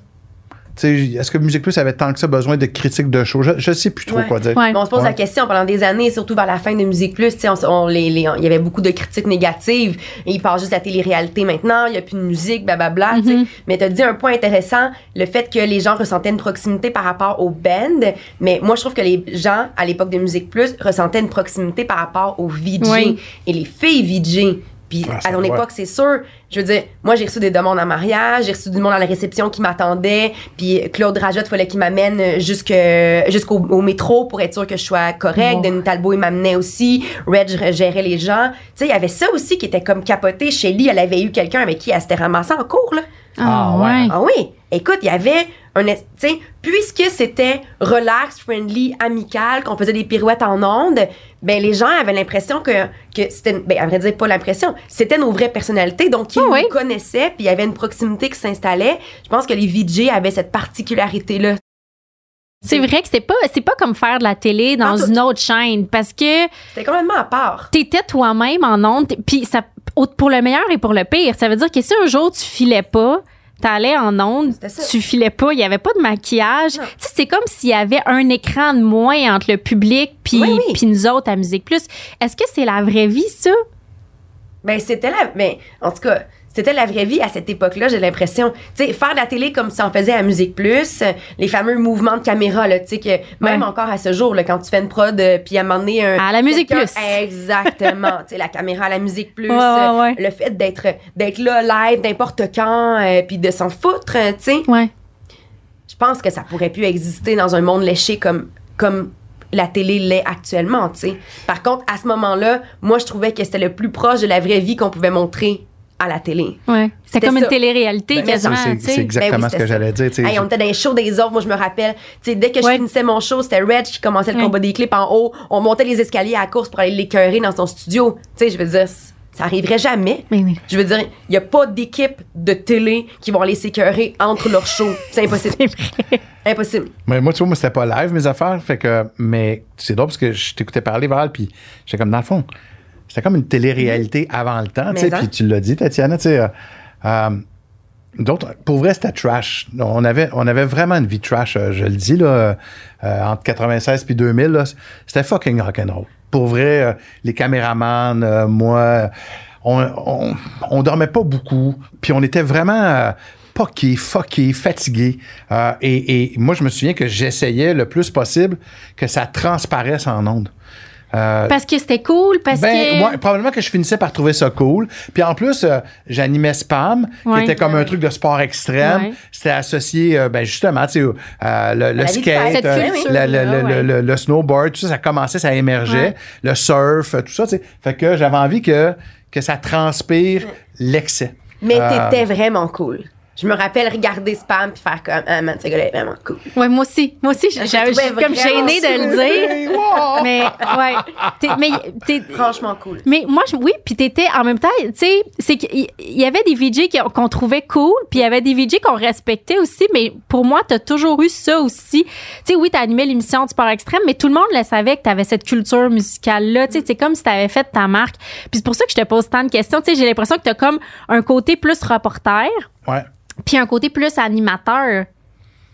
est-ce que Musique Plus avait tant que ça besoin de critiques de show? Je, je sais plus trop
Ouais.
quoi dire.
Ouais.
On se pose
Ouais.
la question pendant des années, surtout vers la fin de Musique Plus, tu sais, on, s- on- les, les- il y avait beaucoup de critiques négatives. Et il passe juste la télé-réalité maintenant, il n'y a plus de musique, blablabla.
Mhm.
Mais tu as dit un point intéressant, le fait que les gens ressentaient une proximité par rapport au band. Mais moi, je trouve que les gens, à l'époque de Musique Plus, ressentaient une proximité par rapport aux VJ.
Oui.
Et les filles VJ. Puis
Ah,
à ton époque, c'est sûr. Je veux dire, moi, j'ai reçu des demandes en mariage, j'ai reçu du monde à la réception qui m'attendait. Puis Claude Rajotte, fallait qu'il m'amène jusque- jusqu'au au métro pour être sûr que je sois correct.
Wow.
Denis Talbot, il m'amenait aussi. Reg gérait les gens. Tu sais, il y avait ça aussi qui était comme capoté. Shelly, elle avait eu quelqu'un avec qui elle s'était ramassée en cours, là.
Ah, ouais.
Ah oui, écoute, il y avait un, tu sais, puisque c'était relax, friendly, amical, qu'on faisait des pirouettes en ondes, ben les gens avaient l'impression que que c'était, ben à vrai dire pas l'impression, c'était nos vraies personnalités, donc ils
Ah oui.
nous connaissaient, puis il y avait une proximité qui s'installait. Je pense que les VJ avaient cette particularité là.
C'est vrai que c'était pas, c'est pas comme faire de la télé dans une autre chaîne parce que
C'était complètement à part.
t'étais toi-même en ondes, puis ça, pour le meilleur et pour le pire. Ça veut dire que si un jour tu filais pas, t'allais en
ça.
tu filais pas, il y avait pas de maquillage.
Non.
Tu sais, c'est comme s'il y avait un écran de moins entre le public puis
Oui, oui.
puis nous autres à Musique Plus. Est-ce que c'est la vraie vie ça?
Ben c'était là, mais en tout cas, c'était la vraie vie à cette époque-là, j'ai l'impression. Tu sais, faire de la télé comme ça en faisait à Musique Plus, euh, les fameux mouvements de caméra, là, tu sais, que même
Ouais.
encore à ce jour, là, quand tu fais une prod, euh, puis à un moment donné... un-
À la Musique Plus.
Exactement. tu sais, la caméra à la Musique Plus,
Ouais, ouais,
euh, le fait d'être d'être là live n'importe quand, euh, puis de s'en foutre, tu sais.
Ouais.
Je pense que ça pourrait plus exister dans un monde léché comme, comme la télé l'est actuellement, tu sais. Par contre, à ce moment-là, moi, je trouvais que c'était le plus proche de la vraie vie qu'on pouvait montrer à la télé.
Ouais. C'était comme une télé-réalité
Ben,
quasiment,
C'est exactement
Ben oui,
ce que j'allais dire.
Hey, on était dans les shows des autres, moi je me rappelle. Tu sais, dès que je finissais mon show, c'était Reg qui commençait le
Ouais.
combat des clips en haut. On montait les escaliers à la course pour aller l'écœurer dans son studio. Tu sais, je veux dire, ça arriverait jamais.
Oui.
Je veux dire, il n'y a pas d'équipe de télé qui vont aller s'écœurer entre leurs shows. C'est impossible.
C'est vrai.
impossible.
Mais moi, tu vois, moi, c'était pas live, mes affaires. Fait que, mais c'est drôle parce que je t'écoutais parler, Val, puis j'étais comme, dans le fond, c'était comme une télé-réalité avant le temps, tu Puis
hein.
tu l'as dit, Tatiana, tu sais. euh, euh, D'autres, pour vrai, c'était trash. On avait, on avait vraiment une vie trash, euh, je le dis, là, euh, entre 96 puis 2000. là, C'était fucking rock'n'roll. Pour vrai, euh, les caméramans, euh, moi, on, on, on dormait pas beaucoup. Puis on était vraiment poqués, fuckés, fatigués. Euh, et, et moi, je me souviens que j'essayais le plus possible que ça transparaisse en ondes. Euh,
Parce que c'était cool, parce
ben,
que.
ouais, probablement que je finissais par trouver ça cool. Puis en plus, euh, j'animais Spam,
Ouais.
qui était comme un truc de sport extrême.
Ouais.
C'était associé, euh, ben justement, tu sais, euh, le, skate, euh,
cette
le, le-
culture-là,
le-
ouais.
le- le snowboard, tout ça, ça commençait, ça émergeait.
Ouais.
Le surf, tout ça, tu sais. Fait que j'avais envie que, que ça transpire l'excès.
Mais
Euh,
t'étais vraiment cool. Je me rappelle regarder Spam puis faire comme, ah man, ce gars-là est vraiment cool.
Ouais, moi aussi. Moi aussi,
Je
j'avais- comme gênée de le
cool.
dire.
Wow!
Mais, ouais. T'es- mais, t'es-
Franchement cool.
mais moi, je- oui, puis t'étais en même temps, tu sais, c'est qu'il il y avait des VJ qu'on trouvait cool, puis il y avait des VJ qu'on respectait aussi, mais pour moi, t'as toujours eu ça aussi. Tu sais, oui, t'as animé l'émission du Sport Extrême, mais tout le monde le savait que t'avais cette culture musicale-là. Tu sais, c'est comme si t'avais fait ta marque. Puis c'est pour ça que je te pose tant de questions. Tu sais, j'ai l'impression que t'as comme un côté plus reporter,
Ouais.
puis un côté plus animateur.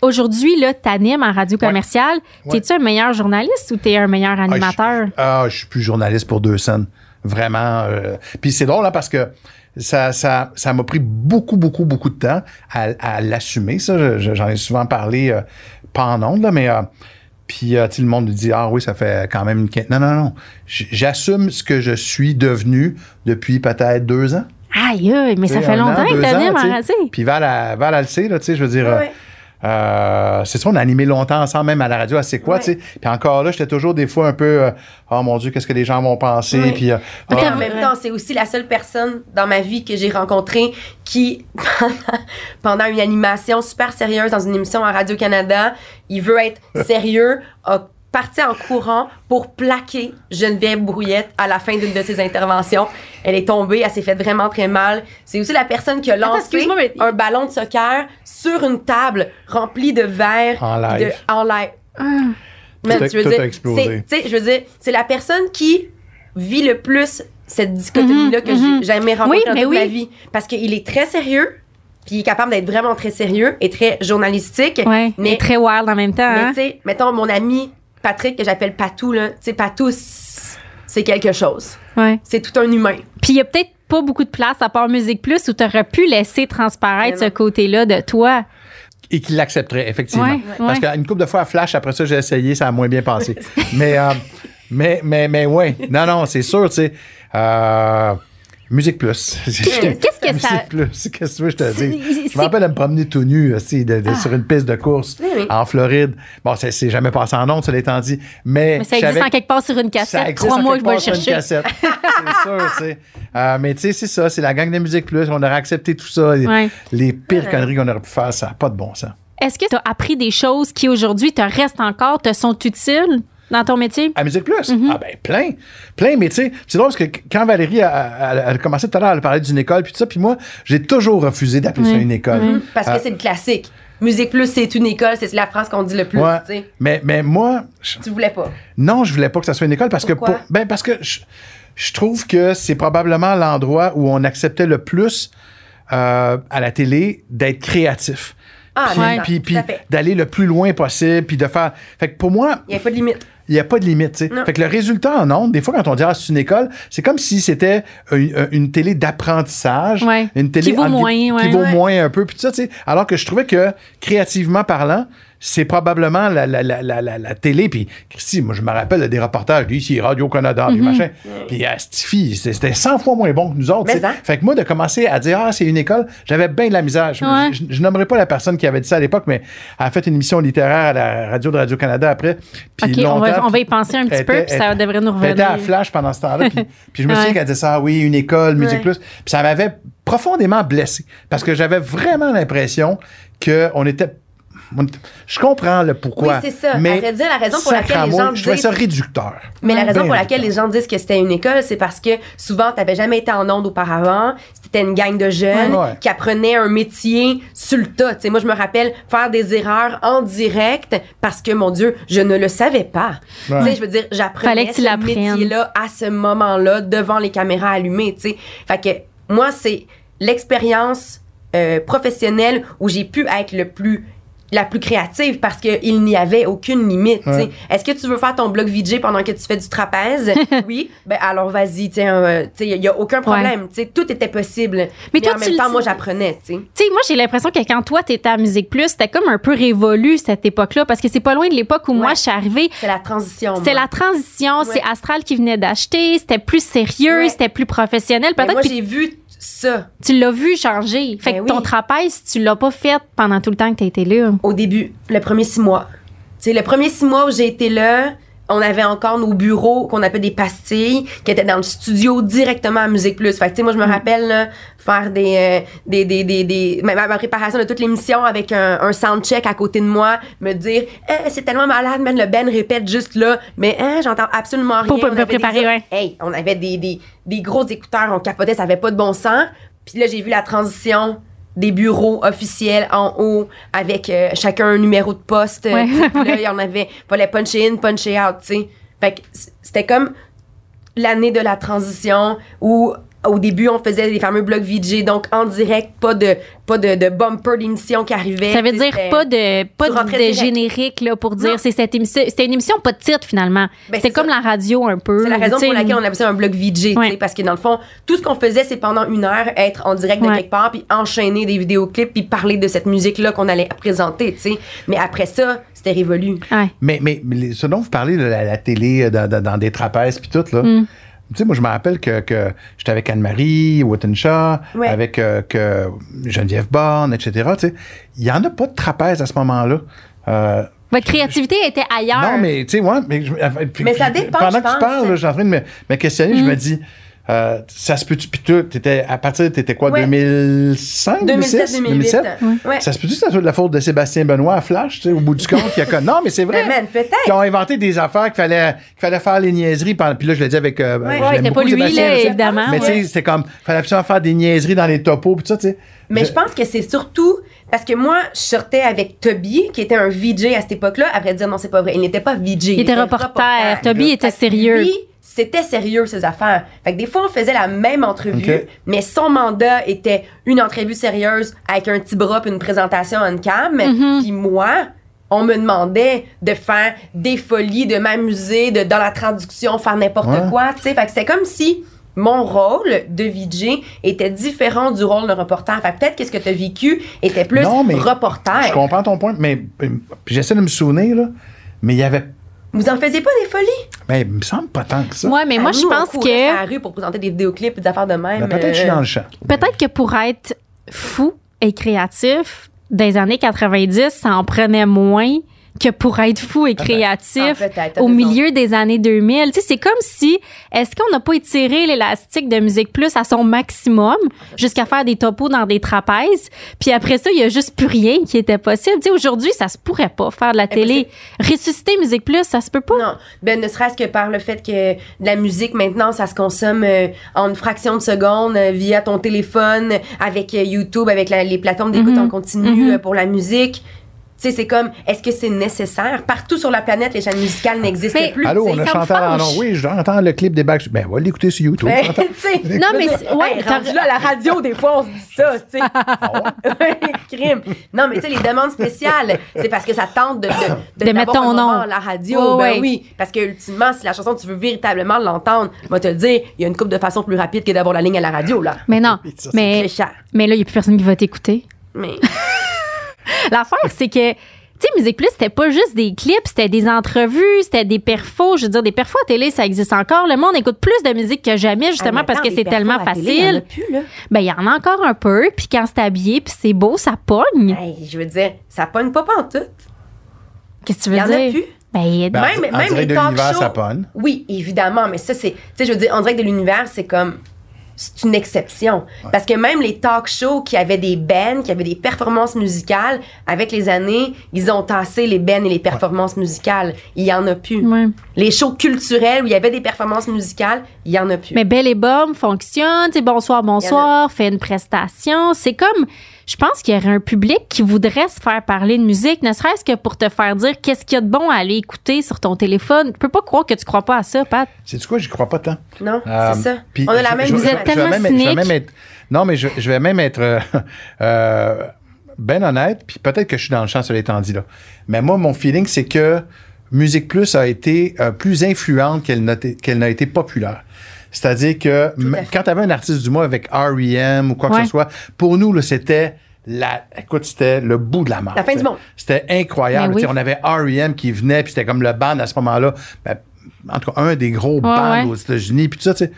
Aujourd'hui, là, t'animes en radio commerciale.
Ouais.
T'es-tu un meilleur journaliste ou t'es un meilleur animateur?
Ah, je suis plus journaliste pour deux scènes. Vraiment. euh, Puis c'est drôle, là, parce que ça ça ça m'a pris beaucoup, beaucoup, beaucoup de temps à, à l'assumer, ça. Je- je- J'en ai souvent parlé, euh, pas en ondes, là, mais... euh, puis, euh, le monde me dit, ah oui, ça fait quand même une... Non, non, non. J'assume ce que je suis devenu depuis peut-être deux ans.
Aïe, aïe, mais ça fait longtemps
an,
que
deux
t'animes
ans, tu
en
sais.
radio.
Puis Val, elle- Val, elle le sait, là, tu sais, je veux dire... euh,
Ouais.
euh, c'est ça, on a animé longtemps ensemble, même à la radio, à C'est quoi,
Ouais.
tu sais. Puis encore là, j'étais toujours des fois un peu, euh, oh mon Dieu, qu'est-ce que les gens vont penser,
Oui.
puis... euh,
Mais en même temps, c'est aussi la seule personne dans ma vie que j'ai rencontrée qui, pendant une animation super sérieuse dans une émission à Radio-Canada, il veut être sérieux, a parti en courant pour plaquer Geneviève Brouillette à la fin d'une de ses interventions. Elle est tombée, elle s'est fait vraiment très mal. C'est aussi la personne qui a lancé
mais-
un ballon de soccer sur une table remplie de verre.
En live.
de- en live.
Tout
Man,
a-
tu veux
tout
dire,
a explosé.
c'est- tu sais, je veux dire, c'est la personne qui vit le plus cette dichotomie-là que j'ai jamais rencontrée
Oui,
dans
mais
toute
oui.
ma vie. Parce qu'il est très sérieux, puis il est capable d'être vraiment très sérieux et très journalistique.
Ouais, mais
mais,
très wild en même temps.
mais
hein?
tu sais, mettons, mon ami Patrick, que j'appelle Patou, là, tu sais, Patou, c'est quelque chose.
Ouais.
C'est tout un humain.
Puis il y a peut-être pas beaucoup de place à part Musique Plus où tu aurais pu laisser transparaître ce côté-là de toi.
et qu'il l'accepterait, effectivement.
Ouais,
Parce
ouais.
qu'une couple de fois à Flash, après ça, j'ai essayé, ça a moins bien passé. mais, euh, mais, mais, mais, ouais. Non, non, c'est sûr, tu sais. Euh, Musique Plus.
Qu'est-ce que
Musique
ça-
Plus. Qu'est-ce que tu veux je te
c'est-
Je me rappelle de me promener tout nu aussi, de- de- sur une piste de course
Oui, oui.
en Floride. Bon, c'est c'est jamais passé en ondes, ça l'étant dit. Mais,
Mais ça existe en quelque part sur une
ça
cassette. Crois-moi, je vais le
sur une
chercher.
cassette. c'est sûr, tu sais. Euh, mais tu sais, c'est ça, c'est la gang de Musique Plus. On aurait accepté tout ça.
Ouais.
les pires conneries qu'on aurait pu faire, ça n'a pas de bon sens.
Est-ce que tu as appris des choses qui aujourd'hui te restent encore, te sont utiles? Dans ton métier?
À Musique Plus?
Mm-hmm.
Ah ben plein. Plein, mais tu sais, c'est drôle parce que quand Valérie a, a- a- a commencé tout à l'heure à parler d'une école puis tout ça, puis moi, j'ai toujours refusé d'appeler ça une école.
Mm-hmm.
Parce que
Euh,
c'est le classique. Musique Plus, c'est une école, c'est la phrase qu'on dit le plus,
ouais.
tu sais.
mais, mais moi, je-
Tu voulais pas.
non, je voulais pas que ça soit une école parce
Pourquoi?
que pour- ben parce que je, je trouve que c'est probablement l'endroit où on acceptait le plus euh, à la télé d'être créatif.
Ah,
puis,
ouais,
puis,
tout
puis
à fait.
d'aller le plus loin possible, puis de faire. Fait que pour moi,
Il n'y a pas de limite.
Il n'y a pas de limite. Fait que le résultat en ondes, des fois, quand on dit ah, c'est une école, c'est comme si c'était une, une télé d'apprentissage,
Ouais.
une télé
Qui vaut
en-
moins,
qui
ouais.
vaut
Ouais.
moins un peu, puis tout ça, tu sais. Alors que je trouvais que créativement parlant, c'est probablement la, la, la, la, la, la télé. Puis, Christy, moi, je me rappelle des reportages d'ici, Radio-Canada, puis machin. Puis, cette fille, c'était c'était 100 fois moins bon que nous autres. Fait que moi, de commencer à dire, ah, c'est une école, j'avais bien de la misère. Je,
Ouais.
je, je nommerai pas la personne qui avait dit ça à l'époque, mais elle a fait une émission littéraire à la radio de Radio-Canada après. Puis longtemps,
va, on va y penser un petit peu, puis ça devrait nous
elle était à
revenir.
Flash pendant ce temps-là. Puis, puis je me souviens qu'elle disait ça, ah oui, une école, Musique. Plus. Puis ça m'avait profondément blessé. Parce que j'avais vraiment l'impression qu'on était. Je comprends le pourquoi.
Oui, c'est ça.
Mais
À dire, la raison pour laquelle les gens
Je trouvais
disent-
ça réducteur.
Mais la raison
Ben
pour laquelle les gens disent que c'était une école, c'est parce que souvent, tu n'avais jamais été en onde auparavant. C'était une gang de jeunes
Ouais, ouais.
qui apprenaient un métier sur le tas. Tu sais, moi, je me rappelle faire des erreurs en direct parce que, mon Dieu, je ne le savais pas.
Ouais.
Tu sais, je veux dire,
Fallait
j'apprenais
que tu
ce métier-là à ce moment-là, devant les caméras allumées. Tu sais. Fait que moi, c'est l'expérience euh, professionnelle où j'ai pu être le plus la plus créative parce qu'il n'y avait aucune limite. tu.
Ouais.
Est-ce que tu veux faire ton blog VJ pendant que tu fais du trapèze? oui. Ben alors vas-y, il n'y a aucun problème. tu Tout était possible. Mais,
toi,
en
tu
même temps, moi, j'apprenais. tu sais.
Tu sais, moi, j'ai l'impression que quand toi, t'étais à Musique Plus, c'était comme un peu révolu, cette époque-là, parce que c'est pas loin de l'époque où moi, je suis arrivée.
C'est la transition. Moi.
la transition, c'est. Astral qui venait d'acheter, c'était plus sérieux, c'était plus professionnel.
Mais
Peut-être
moi, j'ai vu ça
tu l'as vu changer. Fait
Ben
que ton trapèze, tu l'as pas fait pendant tout le temps que tu été là.
au début, le premier six mois. Tu sais, le premier six mois où j'ai été là, on avait encore nos bureaux qu'on appelle des pastilles, qui étaient dans le studio directement à Musique Plus. Fait que, tu sais, moi, je me rappelle, là, faire des, euh, des, des, des, des- ma, ma préparation de toute l'émission avec un, un soundcheck à côté de moi, me dire, Eh, c'est tellement malade, man, le Ben répète juste là, mais, hein, j'entends absolument rien.
Pour-
avait
préparer,
des-
ouais.
Hey, on avait des, des, des gros écouteurs, on capotait, ça avait pas de bon sens. Puis là, j'ai vu la transition des bureaux officiels en haut avec euh, chacun un numéro de poste.
Ouais,
tu sais, puis là,
ouais.
il y en avait, fallait puncher in, puncher out, tu sais. Fait que c'était comme l'année de la transition où au début, on faisait des fameux blogs VJ, donc en direct, pas de, pas de, de bumper d'émission qui arrivait.
Ça veut dire pas de pas de, de générique là pour dire c'est cette émission c'était une émission pas de titre finalement.
Ben,
c'était
c'est
comme
ça.
la radio un peu.
C'est la raison pour laquelle on appelle ça un blog VJ,
Ouais.
parce que dans le fond, tout ce qu'on faisait, c'est pendant une heure être en direct de
Ouais.
quelque part, puis enchaîner des vidéoclips, puis parler de cette musique-là qu'on allait présenter, tu sais. Mais après ça, c'était révolu.
Ouais.
Mais, mais, mais les- ce dont vous parlez, là, la, la télé, euh, dans, dans- dans des trapèzes, puis tout, là.
Mm.
Tu sais, moi, je me rappelle que, que j'étais avec Anne-Marie Wittenshaw,
Ouais.
avec euh, que Geneviève Borne, etc. Tu sais, il n'y en a pas de trapèze à ce moment-là. Euh,
Votre créativité était ailleurs.
non, mais tu sais, ouais, mais, je- euh, puis-
Mais ça dépend,
Pendant
je
que tu parles, je suis en train de me, me questionner, je
Mm.
me dis, euh, ça se peut-tu, puis toi, t'étais, à partir, t'étais quoi,
Ouais.
2005,
2007,
2006,
2008.
2007?
Ouais.
Ça se peut-tu que ça soit de la faute de Sébastien Benoît à Flash, tu sais, au bout du compte, qui a con- Non, mais c'est vrai.
Man, peut-être.
Qui ont inventé des affaires qu'il fallait, qu'il fallait faire les niaiseries. Puis là, je le dis avec. euh,
Ouais.
Ouais, c'était
beaucoup,
pas lui,
Sébastien,
là, évidemment.
Mais tu sais, c'était comme. fallait absolument faire des niaiseries dans les topos, puis tout ça, tu sais.
Mais je pense que c'est surtout parce que moi, je sortais avec Toby, qui était un VJ à cette époque-là. Après dire non, c'est pas vrai. Il n'était pas VJ.
il était reporter. Toby était sérieux.
C'était sérieux, ses affaires. Fait que des fois, on faisait la même entrevue, mais son mandat était une entrevue sérieuse avec un petit bras puis une présentation en cam.
Mhm.
Puis moi, on me demandait de faire des folies, de m'amuser, de dans la traduction, faire n'importe
Ouais.
quoi, tu sais. Fait que c'est comme si mon rôle de VJ était différent du rôle de reporter. Fait que peut-être que ce que tu as vécu était plus
Non, mais
reporter.
Je comprends ton point, mais j'essaie de me souvenir, là. Mais il y avait.
Vous en faisiez pas des folies?
Ben, il me semble pas tant que ça.
Ouais, mais moi je
on
pense
courait sur la
que
rue pour présenter des vidéoclips et des affaires de même.
Ben, peut-être que je suis
euh,
dans le champ.
peut-être que pour être fou et créatif dans les années 90, ça en prenait moins que pour être fou et créatif
Ah, peut-être, t'as
au
raison.
milieu des années 2000. Tu sais, c'est comme si, est-ce qu'on n'a pas étiré l'élastique de Musique Plus à son maximum jusqu'à faire des topos dans des trapèzes, puis après ça, il y a juste plus rien qui était possible. Tu sais, aujourd'hui, ça se pourrait pas faire de la télé. Ressusciter Musique Plus, ça se peut pas.
Non, ben ne serait-ce que par le fait que de la musique maintenant ça se consomme euh, en une fraction de seconde euh, via ton téléphone avec euh, YouTube avec la- les plateformes d'écoute
Mhm.
en continu
Mhm.
pour la musique. Sais, c'est comme, est-ce que c'est nécessaire? Partout sur la planète, les chaînes musicales n'existent
Mais-
plus.
Allô, on a en
fâche.
Oui, j'entends le clip des Backstreet. Ben, va l'écouter sur YouTube.
Ben,
J'entends-
tu sais,
Non, mais ouais,
hey, rendu là à la radio, des fois, on se dit ça, tu sais.
Ah
Crime. Non, mais tu sais, les demandes spéciales, c'est parce que ça tente de, de,
De
d'avoir
mettre ton
un moment
nom.
à la radio. Ben
ouais.
oui. Parce que, ultimement, si la chanson, tu veux véritablement l'entendre, moi te le dire, il y a une couple de façons plus rapides que d'avoir la ligne à la radio, là.
Mais non. Mais,
C'est cher.
mais là, il n'y a plus personne qui va t'écouter.
Mais.
L'affaire, c'est que, tu sais, Musique Plus, c'était pas juste des clips, c'était des entrevues, c'était des perfos. Je veux dire, des perfos à télé, ça existe encore. Le monde écoute plus de musique que jamais, justement,
Ah,
parce que c'est tellement
à la télé, il y en a
facile.
plus, là.
Ben, il y en a encore un peu. Puis quand c'est habillé, puis c'est beau, ça pogne.
Hey, je veux dire, ça pogne pas pantoute.
Qu'est-ce que tu
Il y
veux
en a
dire?
plus.
Ben,
Ben,
Même-
en
même les
de
talk shows.
ça pogne.
Oui, évidemment, mais ça, c'est. Tu sais, je veux dire, en direct de l'univers, c'est comme. C'est une exception. Parce que même les talk shows qui avaient des bands, qui avaient des performances musicales, avec les années, ils ont tassé les bands et les performances musicales. Il y en a plus.
ouais.
Les shows culturels où il y avait des performances musicales, il y en a plus.
Mais Belle et Bob fonctionne, sais, bonsoir, bonsoir, fait une prestation. C'est comme, je pense qu'il y aurait un public qui voudrait se faire parler de musique, ne serait-ce que pour te faire dire qu'est-ce qu'il y a de bon à aller écouter sur ton téléphone. Je peux pas croire que tu crois pas à ça, Pat.
C'est du quoi, j'y crois pas tant.
non,
Euh,
c'est ça.
puis
On a la même
je-
Vous
je-
êtes
je vais
tellement
même être- je vais
cynique.
même être- non, mais je, je vais même être euh, euh, ben honnête, puis peut-être que je suis dans le champ, cela étant dit là. Mais moi, mon feeling, c'est que Musique Plus a été euh, plus influente qu'elle n'a été- qu'elle n'a été populaire. C'est-à-dire que quand tu avais un artiste du mois avec R.E.M. ou quoi que ce soit, pour nous, là, c'était la, écoute, c'était le bout de la marque.
La fin du monde.
C'était incroyable.
Ben oui.
On avait R.E.M. qui venait, puis c'était comme le band à ce moment-là. Ben, en tout cas, un des gros bands
ouais.
aux États-Unis, puis tout ça, tu sais.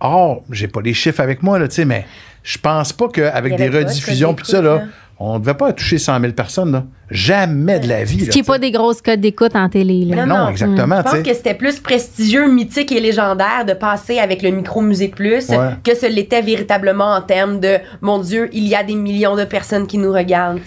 Or, j'ai pas les chiffres avec moi, là, tu sais, mais je pense pas qu'avec des rediffusions, puis tout ça, là, on devait pas toucher 100 000 personnes, là. Jamais de la vie.
Ce
là,
qui est
tu sais.
pas des grosses codes d'écoute en télé, là.
Non,
non.
exactement,
Je pense que c'était plus prestigieux, mythique et légendaire de passer avec le micro Musique Plus
Ouais.
que ce l'était véritablement en termes de mon Dieu, il y a des millions de personnes qui nous regardent.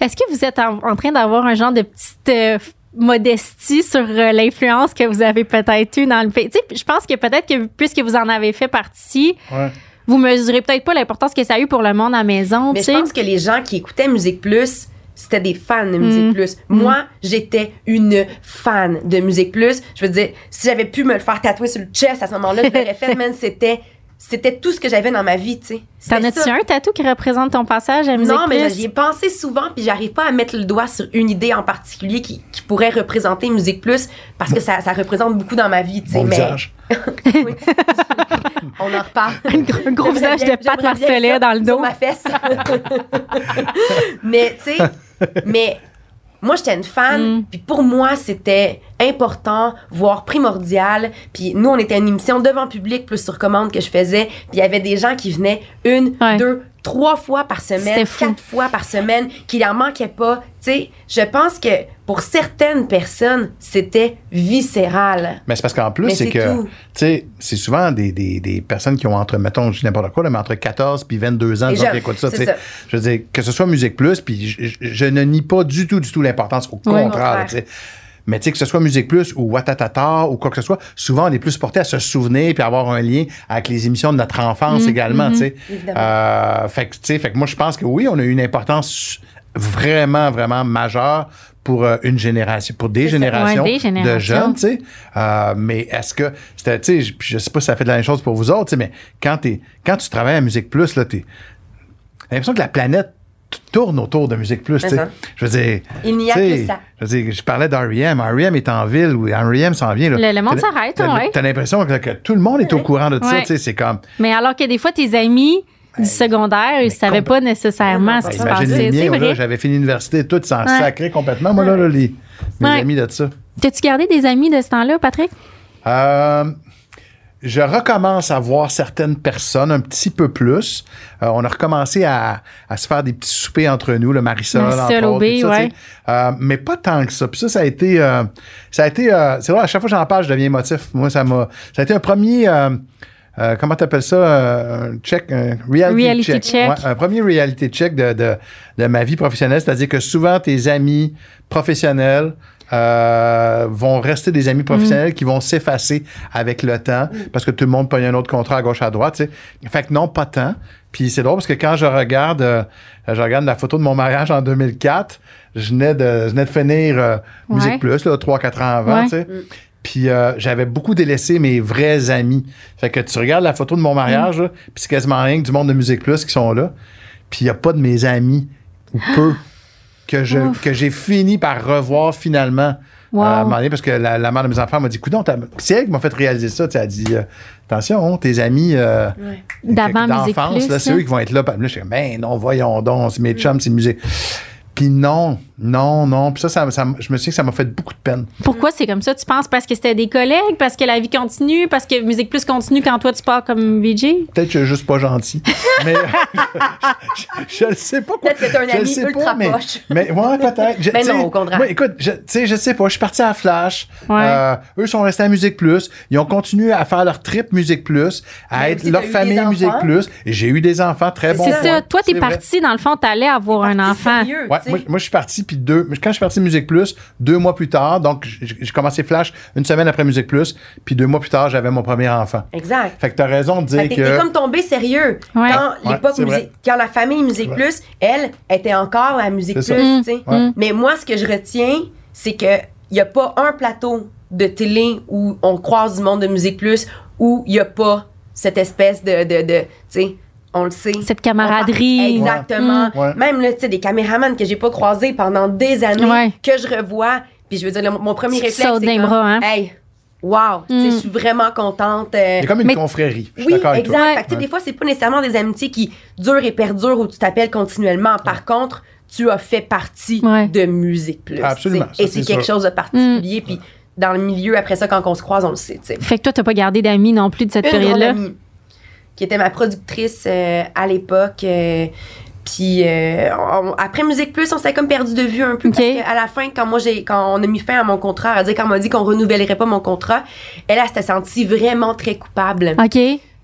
Est-ce que vous êtes en, en train d'avoir un genre de petite euh, modestie sur euh, l'influence que vous avez peut-être eue dans le pays? Tu sais, je pense que peut-être que puisque vous en avez fait partie,
Ouais.
Vous mesurez peut-être pas l'importance que ça a eu pour le monde à la maison.
Mais je pense que les gens qui écoutaient Musique Plus, c'était des fans de Musique
Mm.
Plus. Moi, j'étais une fan de Musique Plus. Je veux dire, si j'avais pu me le faire tatouer sur le chest à ce moment-là, je l'aurais fait, man, c'était c'était tout ce que j'avais dans ma vie, tu sais.
T'en as-tu un tatou qui représente ton passage à Musique
Non, mais j'y ai pensé souvent, puis j'arrive pas à mettre le doigt sur une idée en particulier qui, qui pourrait représenter Musique Plus, parce que ça, ça représente beaucoup dans ma vie, tu sais.
Mon
mais
visage.
Oui. On en reparle.
Un gros, visage de
bien-
Marcelet
ça
dans le
sur
dos.
ma fesse. mais tu sais, mais moi j'étais une fan,
Mm.
puis pour moi c'était important, voire primordial. Puis nous on était une émission devant public plus sur commande que je faisais, puis il y avait des gens qui venaient une,
Ouais.
deux, trois fois par semaine, quatre fois par semaine, qu'il en manquait pas. Tu sais, je pense que pour certaines personnes c'était viscéral.
Mais c'est parce qu'en plus, c'est que, tu sais, c'est souvent des, des, des personnes qui ont entre, mettons, je dis n'importe quoi, là, mais entre 14 puis 22 ans,
Les
donc,
jeunes,
qui écoutent ça,
c'est
tu sais.
ça.
Je veux dire, que ce soit Musique Plus, puis je, ne nie pas du tout, du tout l'importance. Au contraire, tu sais. Mais tu sais, que ce soit Musique Plus ou Watatata ou quoi que ce soit, souvent, on est plus porté à se souvenir puis avoir un lien avec les émissions de notre enfance
Mm,
également, tu sais.
Évidemment.
Euh, fait que, tu sais, fait que moi, je pense que oui, on a eu une importance vraiment, vraiment majeure pour euh, une génération, pour des
ça.
générations,
Ouais, des générations.
de jeunes, tu sais. Euh, mais est-ce que c'était, tu sais, je- je sais pas si ça fait de la même chose pour vous autres, tu sais, mais quand t'es, quand tu travailles à Musique Plus, là, t'es, t'as l'impression que la planète tourne autour de Musique Plus, tu sais.
ça.
Je veux dire,
Il n'y a
tu sais,
que ça.
Je veux dire, je parlais d'R.E.M. R.E.M. est en ville ou R.E.M. s'en vient. là.
Le- le monde s'arrête, ouais.
T'as l'impression que, que tout le monde est au courant de ça,
Ouais.
tu sais. C'est comme,
Mais alors que des fois, tes amis du secondaire, ils savaient
compl-
pas nécessairement ce qui se passait. C'est vrai.
j'avais fini l'université, tout s'en
Ouais.
sacré complètement. Moi, là, là, les, mes
Ouais.
amis de ça.
T'as-tu gardé des amis de ce temps-là, Patrick?
Euh, je recommence à voir certaines personnes un petit peu plus. Euh, on a recommencé à, à se faire des petits soupers entre nous, le Marisol,
Marisol
entre autres, ça,
ouais.
Euh, mais pas tant que ça. Puis ça, ça a été, ça a été, c'est vrai, à chaque fois que j'en parle, je deviens émotif. Moi, ça m'a, ça a été un premier, euh, comment t'appelles ça, euh, un check, un reality,
Reality
check.
check.
Ouais, un premier reality check de, de, de ma vie professionnelle, c'est-à-dire que souvent tes amis professionnels euh, vont rester des amis professionnels qui vont s'effacer avec le temps parce que tout le monde paye un autre contrat à gauche à droite. tu sais. Fait que non, pas tant. Puis c'est drôle parce que quand je regarde, euh, je regarde la photo de mon mariage en 2004, je venais de, je venais de finir euh, Musique. Plus, là, 3-4 ans avant,
Ouais.
Puis euh, j'avais beaucoup délaissé mes vrais amis. Fait que tu regardes la photo de mon mariage, là, puis c'est quasiment rien que du monde de Musique Plus qui sont là. Puis il n'y a pas de mes amis, ou peu, que je que j'ai fini par revoir finalement.
Wow.
euh, à un moment donné, parce que la, la mère de mes enfants m'a dit, Coudon, c'est elle qui m'a fait réaliser ça. Elle a dit, euh, attention, tes amis euh,
Musique
d'enfance, c'est
hein?
eux qui vont être là. Puis là, je suis comme, ben non, voyons donc, c'est mes chums, c'est musique. Puis non, non, non. Puis ça, ça, ça- je me suis dit que ça m'a fait beaucoup de peine.
Pourquoi c'est comme ça? Tu penses? Parce que c'était des collègues, parce que la vie continue, parce que Musique Plus continue quand toi tu pars comme VJ?
Peut-être que je suis juste pas gentil. mais je, le sais pas quoi.
Peut-être que t'es un ami
sais
ultra
mais,
poche.
mais ouais, peut-être. Je-
Mais
tu sais,
non, au contraire.
Écoute, je, tu sais, je sais pas. Je suis parti à Flash.
Ouais.
Euh, eux sont restés à Musique Plus. Ils ont continué à faire leur trip Musique Plus, à
Mais
être leur famille
des
Musique
enfants.
Plus. Et j'ai eu des enfants, très bons.
C'est ça. Toi, t'es
C'est vrai.
parti, dans le fond, t'allais avoir un enfant.
sérieux,
Ouais,
tu sais.
moi, moi, je suis parti, puis deux. Quand je suis parti Musique Plus, deux mois plus tard, donc j'ai commencé Flash une semaine après Musique Plus, puis deux mois plus tard, j'avais mon premier enfant.
Exact.
Fait que t'as raison de dire
Fait que t'es comme tombé sérieux.
Ouais.
Quand
Ouais,
l'époque
c'est vrai.
musique, quand la famille Musique. Plus, elle était encore à Musique Plus, tu sais.
Ouais.
Mais moi, ce que je retiens, c'est que il y a pas un plateau de télé où on croise du monde de Musique Plus où il y a pas cette espèce de, de, de tu sais, on le sait.
Cette camaraderie.
Exactement.
Ouais. Ouais.
Même là, tu sais, des caméramans que j'ai pas croisés pendant des années,
Ouais.
que je revois. Puis je veux dire, le- mon premier réflexe, c'est comme,
bras, hein?
hey, wow,
Mm.
je suis vraiment contente. euh,
y a comme une
Mais-
confrérie. Je suis
oui,
d'accord avec
exact.
toi.
Fait que. Des fois, c'est pas nécessairement des amitiés qui durent et perdurent où tu t'appelles continuellement. Par contre, tu as fait partie
Ouais.
de Musique Plus.
Absolument.
Et c'est
c'est
quelque
sûr.
chose de particulier. Puis dans le milieu, après ça, quand on se croise, on le sait.
Fait que toi, t'as pas gardé d'amis non plus de cette période-là?
Qui était ma productrice euh, à l'époque. euh, puis euh, on- après Musique Plus, on s'est comme perdu de vue un peu
Ok.
parce qu'à la fin, quand moi j'ai quand on a mis fin à mon contrat, à dire quand on m'a dit qu'on renouvellerait pas mon contrat, elle, elle s'était sentie vraiment très coupable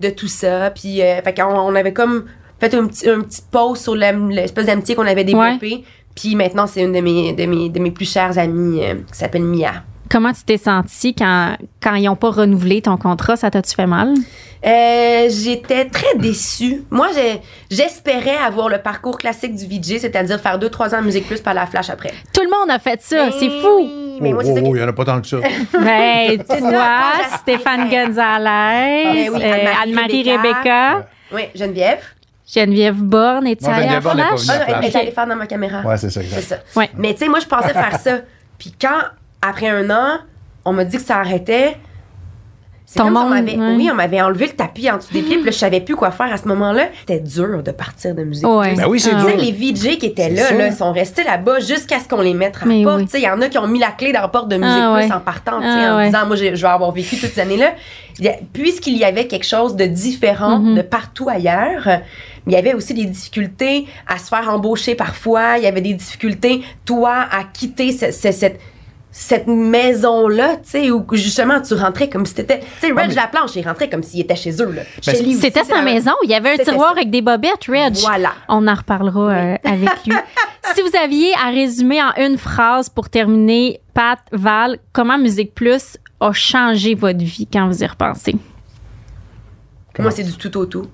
de tout ça. Puis, euh, fait on avait comme fait un petit, un petit pause sur l'espèce d'amitié qu'on avait développée. Puis maintenant, c'est une de mes, de mes, de mes plus chères amies euh, qui s'appelle Mia.
Comment tu t'es senti quand, quand ils ont pas renouvelé ton contrat? Ça t'a-tu fait mal?
Euh, J'étais très déçue. Moi, j'espérais avoir le parcours classique du VJ, c'est-à-dire faire 2-3 ans de musique plus par la flash après.
Tout le monde a fait ça.
Mais
C'est fou.
oui, mais moi,
Oh,
c'est ça
oh, il y en a pas tant que ça.
Ben,
ça, quand
Stéphane. Gonzalez,
oui,
euh,
Anne-Marie Rebecca.
Rebecca,
Oui, Geneviève.
Geneviève Borne, et
Non,
allée à
Geneviève Borne n'est pas
Flash?
venue.
Ah,
La
non, elle
flash.
est allée faire dans ma caméra.
Ouais, c'est ça,
C'est
exact.
ça.
Ouais.
Mais tu sais, moi, je pensais faire ça. Puis quand, après un an, on m'a dit que ça arrêtait, c'est comme si on
ouais.
oui, on m'avait enlevé le tapis en dessous des pieds, puis je savais plus quoi faire à ce moment-là. C'était dur de partir de musique.
Ouais.
Ben oui, c'est
Ah.
Dur.
les VJ qui étaient là, là, sont restés là-bas jusqu'à ce qu'on les mette à la porte.
oui.
Tu sais, Il y en a qui ont mis la clé dans la porte de Musique
Ah
Plus
ouais.
en partant, tu sais,
Ah
en
ouais.
disant, moi, je vais avoir vécu toutes ces années-là. Puisqu'il y avait quelque chose de différent
Mhm.
de partout ailleurs, il y avait aussi des difficultés à se faire embaucher parfois. Il y avait des difficultés, toi, à quitter ce- ce- cette cette maison-là, tu sais, où justement tu rentrais comme si t'étais. Tu sais, Reg
Ah, mais-
Laplanche, il rentrait comme s'il était chez eux, là.
Ben,
C'était sa maison. Il y avait un tiroir
ça.
avec des bobettes, Reg.
Voilà.
On en reparlera euh, avec lui. si vous aviez à résumer en une phrase pour terminer, Pat, Val, comment Musique Plus a changé votre vie quand vous y repensez?
Moi, c'est du tout au tout.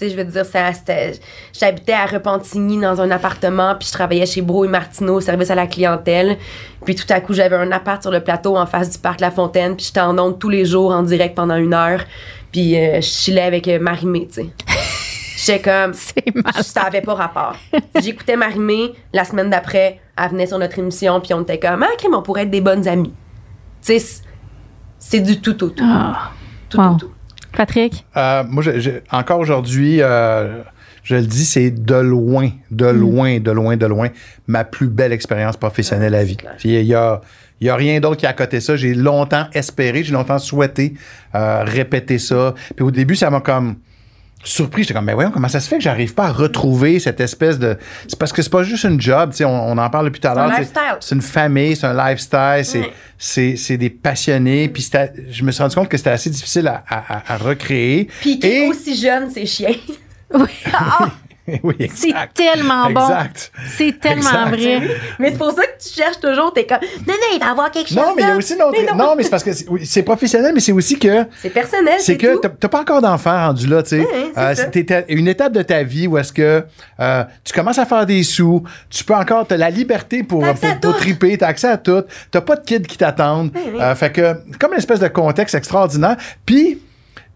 Je veux dire, ça, j'habitais à Repentigny dans un appartement, puis je travaillais chez Bro et Martineau au service à la clientèle. Puis tout à coup, j'avais un appart sur le plateau en face du parc La Fontaine, puis j'étais en onde tous les jours en direct pendant une heure. Puis euh, je chillais avec euh, Marimé, tu sais. J'étais comme, ça avait pas rapport. J'écoutais Marimé, la semaine d'après, elle venait sur notre émission, puis on était comme, ah, crème, on pourrait être des bonnes amies. Tu sais, c'est- du tout au tout.
Ah.
Tout
Wow.
au tout.
Patrick?
Euh, moi, je- je- encore aujourd'hui, euh, je le dis, c'est de loin, de loin, de loin, de loin, ma plus belle expérience professionnelle à vie. Puis Il y a, il y a rien d'autre qui a à côté ça. J'ai longtemps espéré, j'ai longtemps souhaité euh, répéter ça. Puis au début, ça m'a comme surpris. J'étais comme, mais voyons, comment ça se fait que j'arrive pas à retrouver cette espèce de. C'est parce que c'est pas juste une job, tu sais, on, on en parle depuis tout à
C'est un
l'heure. C'est une famille, c'est un lifestyle, c'est,
Ouais.
c'est, des passionnés. Puis c'était- je me suis rendu compte que c'était assez difficile à, à- recréer.
Puis qui
Et-
est aussi jeune, c'est chien.
Oui.
oui,
C'est tellement bon.
Exact.
C'est tellement
Exact.
vrai.
Mais c'est pour ça que tu cherches toujours, t'es comme, non, non, il va y avoir quelque chose.
Non, mais il y a aussi une autre.
Mais
Non, mais c'est parce que c'est oui, professionnel, mais c'est aussi que.
C'est personnel,
C'est
c'est
que t'as- pas encore d'enfant rendu là, tu sais.
C'est
Euh, une étape de ta vie où est-ce que euh, tu commences à faire des sous, tu peux encore, t'as la liberté pour,
à
pour, triper, t'as accès à tout, t'as pas de kids qui t'attendent.
oui.
Euh, fait que, comme une espèce de contexte extraordinaire. Puis,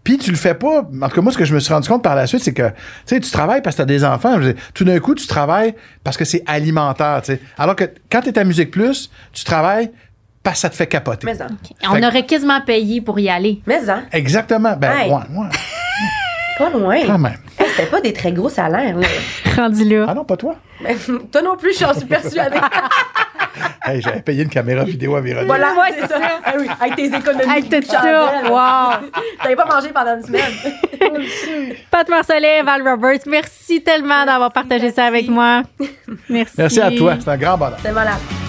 puis tu le fais pas. En tout cas, moi, ce que je me suis rendu compte par la suite, c'est que, tu sais, tu travailles parce que t'as des enfants. Dire, tout d'un coup, tu travailles parce que c'est alimentaire, tu sais. Alors que quand t'es à Musique Plus, tu travailles parce que ça te fait capoter.
Mais ça.
On
Fait-
aurait quasiment payé pour y aller.
Mais ça.
Exactement. Ben,
Hey.
ouais, ouais,
Pas loin.
quand même.
Hey, C'était pas des très gros salaires, là.
Rendu là.
Ah non, pas toi?
Toi non plus, j'en suis persuadée.
Hey, j'avais payé une caméra vidéo à Véronique.
voilà,
Ouais,
c'est ça. Ah oui, avec tes économies.
Avec tout ça, wow.
T'avais pas mangé pendant une semaine.
Pat Marcellet, Val Roberts, merci tellement d'avoir partagé ça avec moi. Merci.
Merci à toi. C'est un grand bonheur.
C'est malade.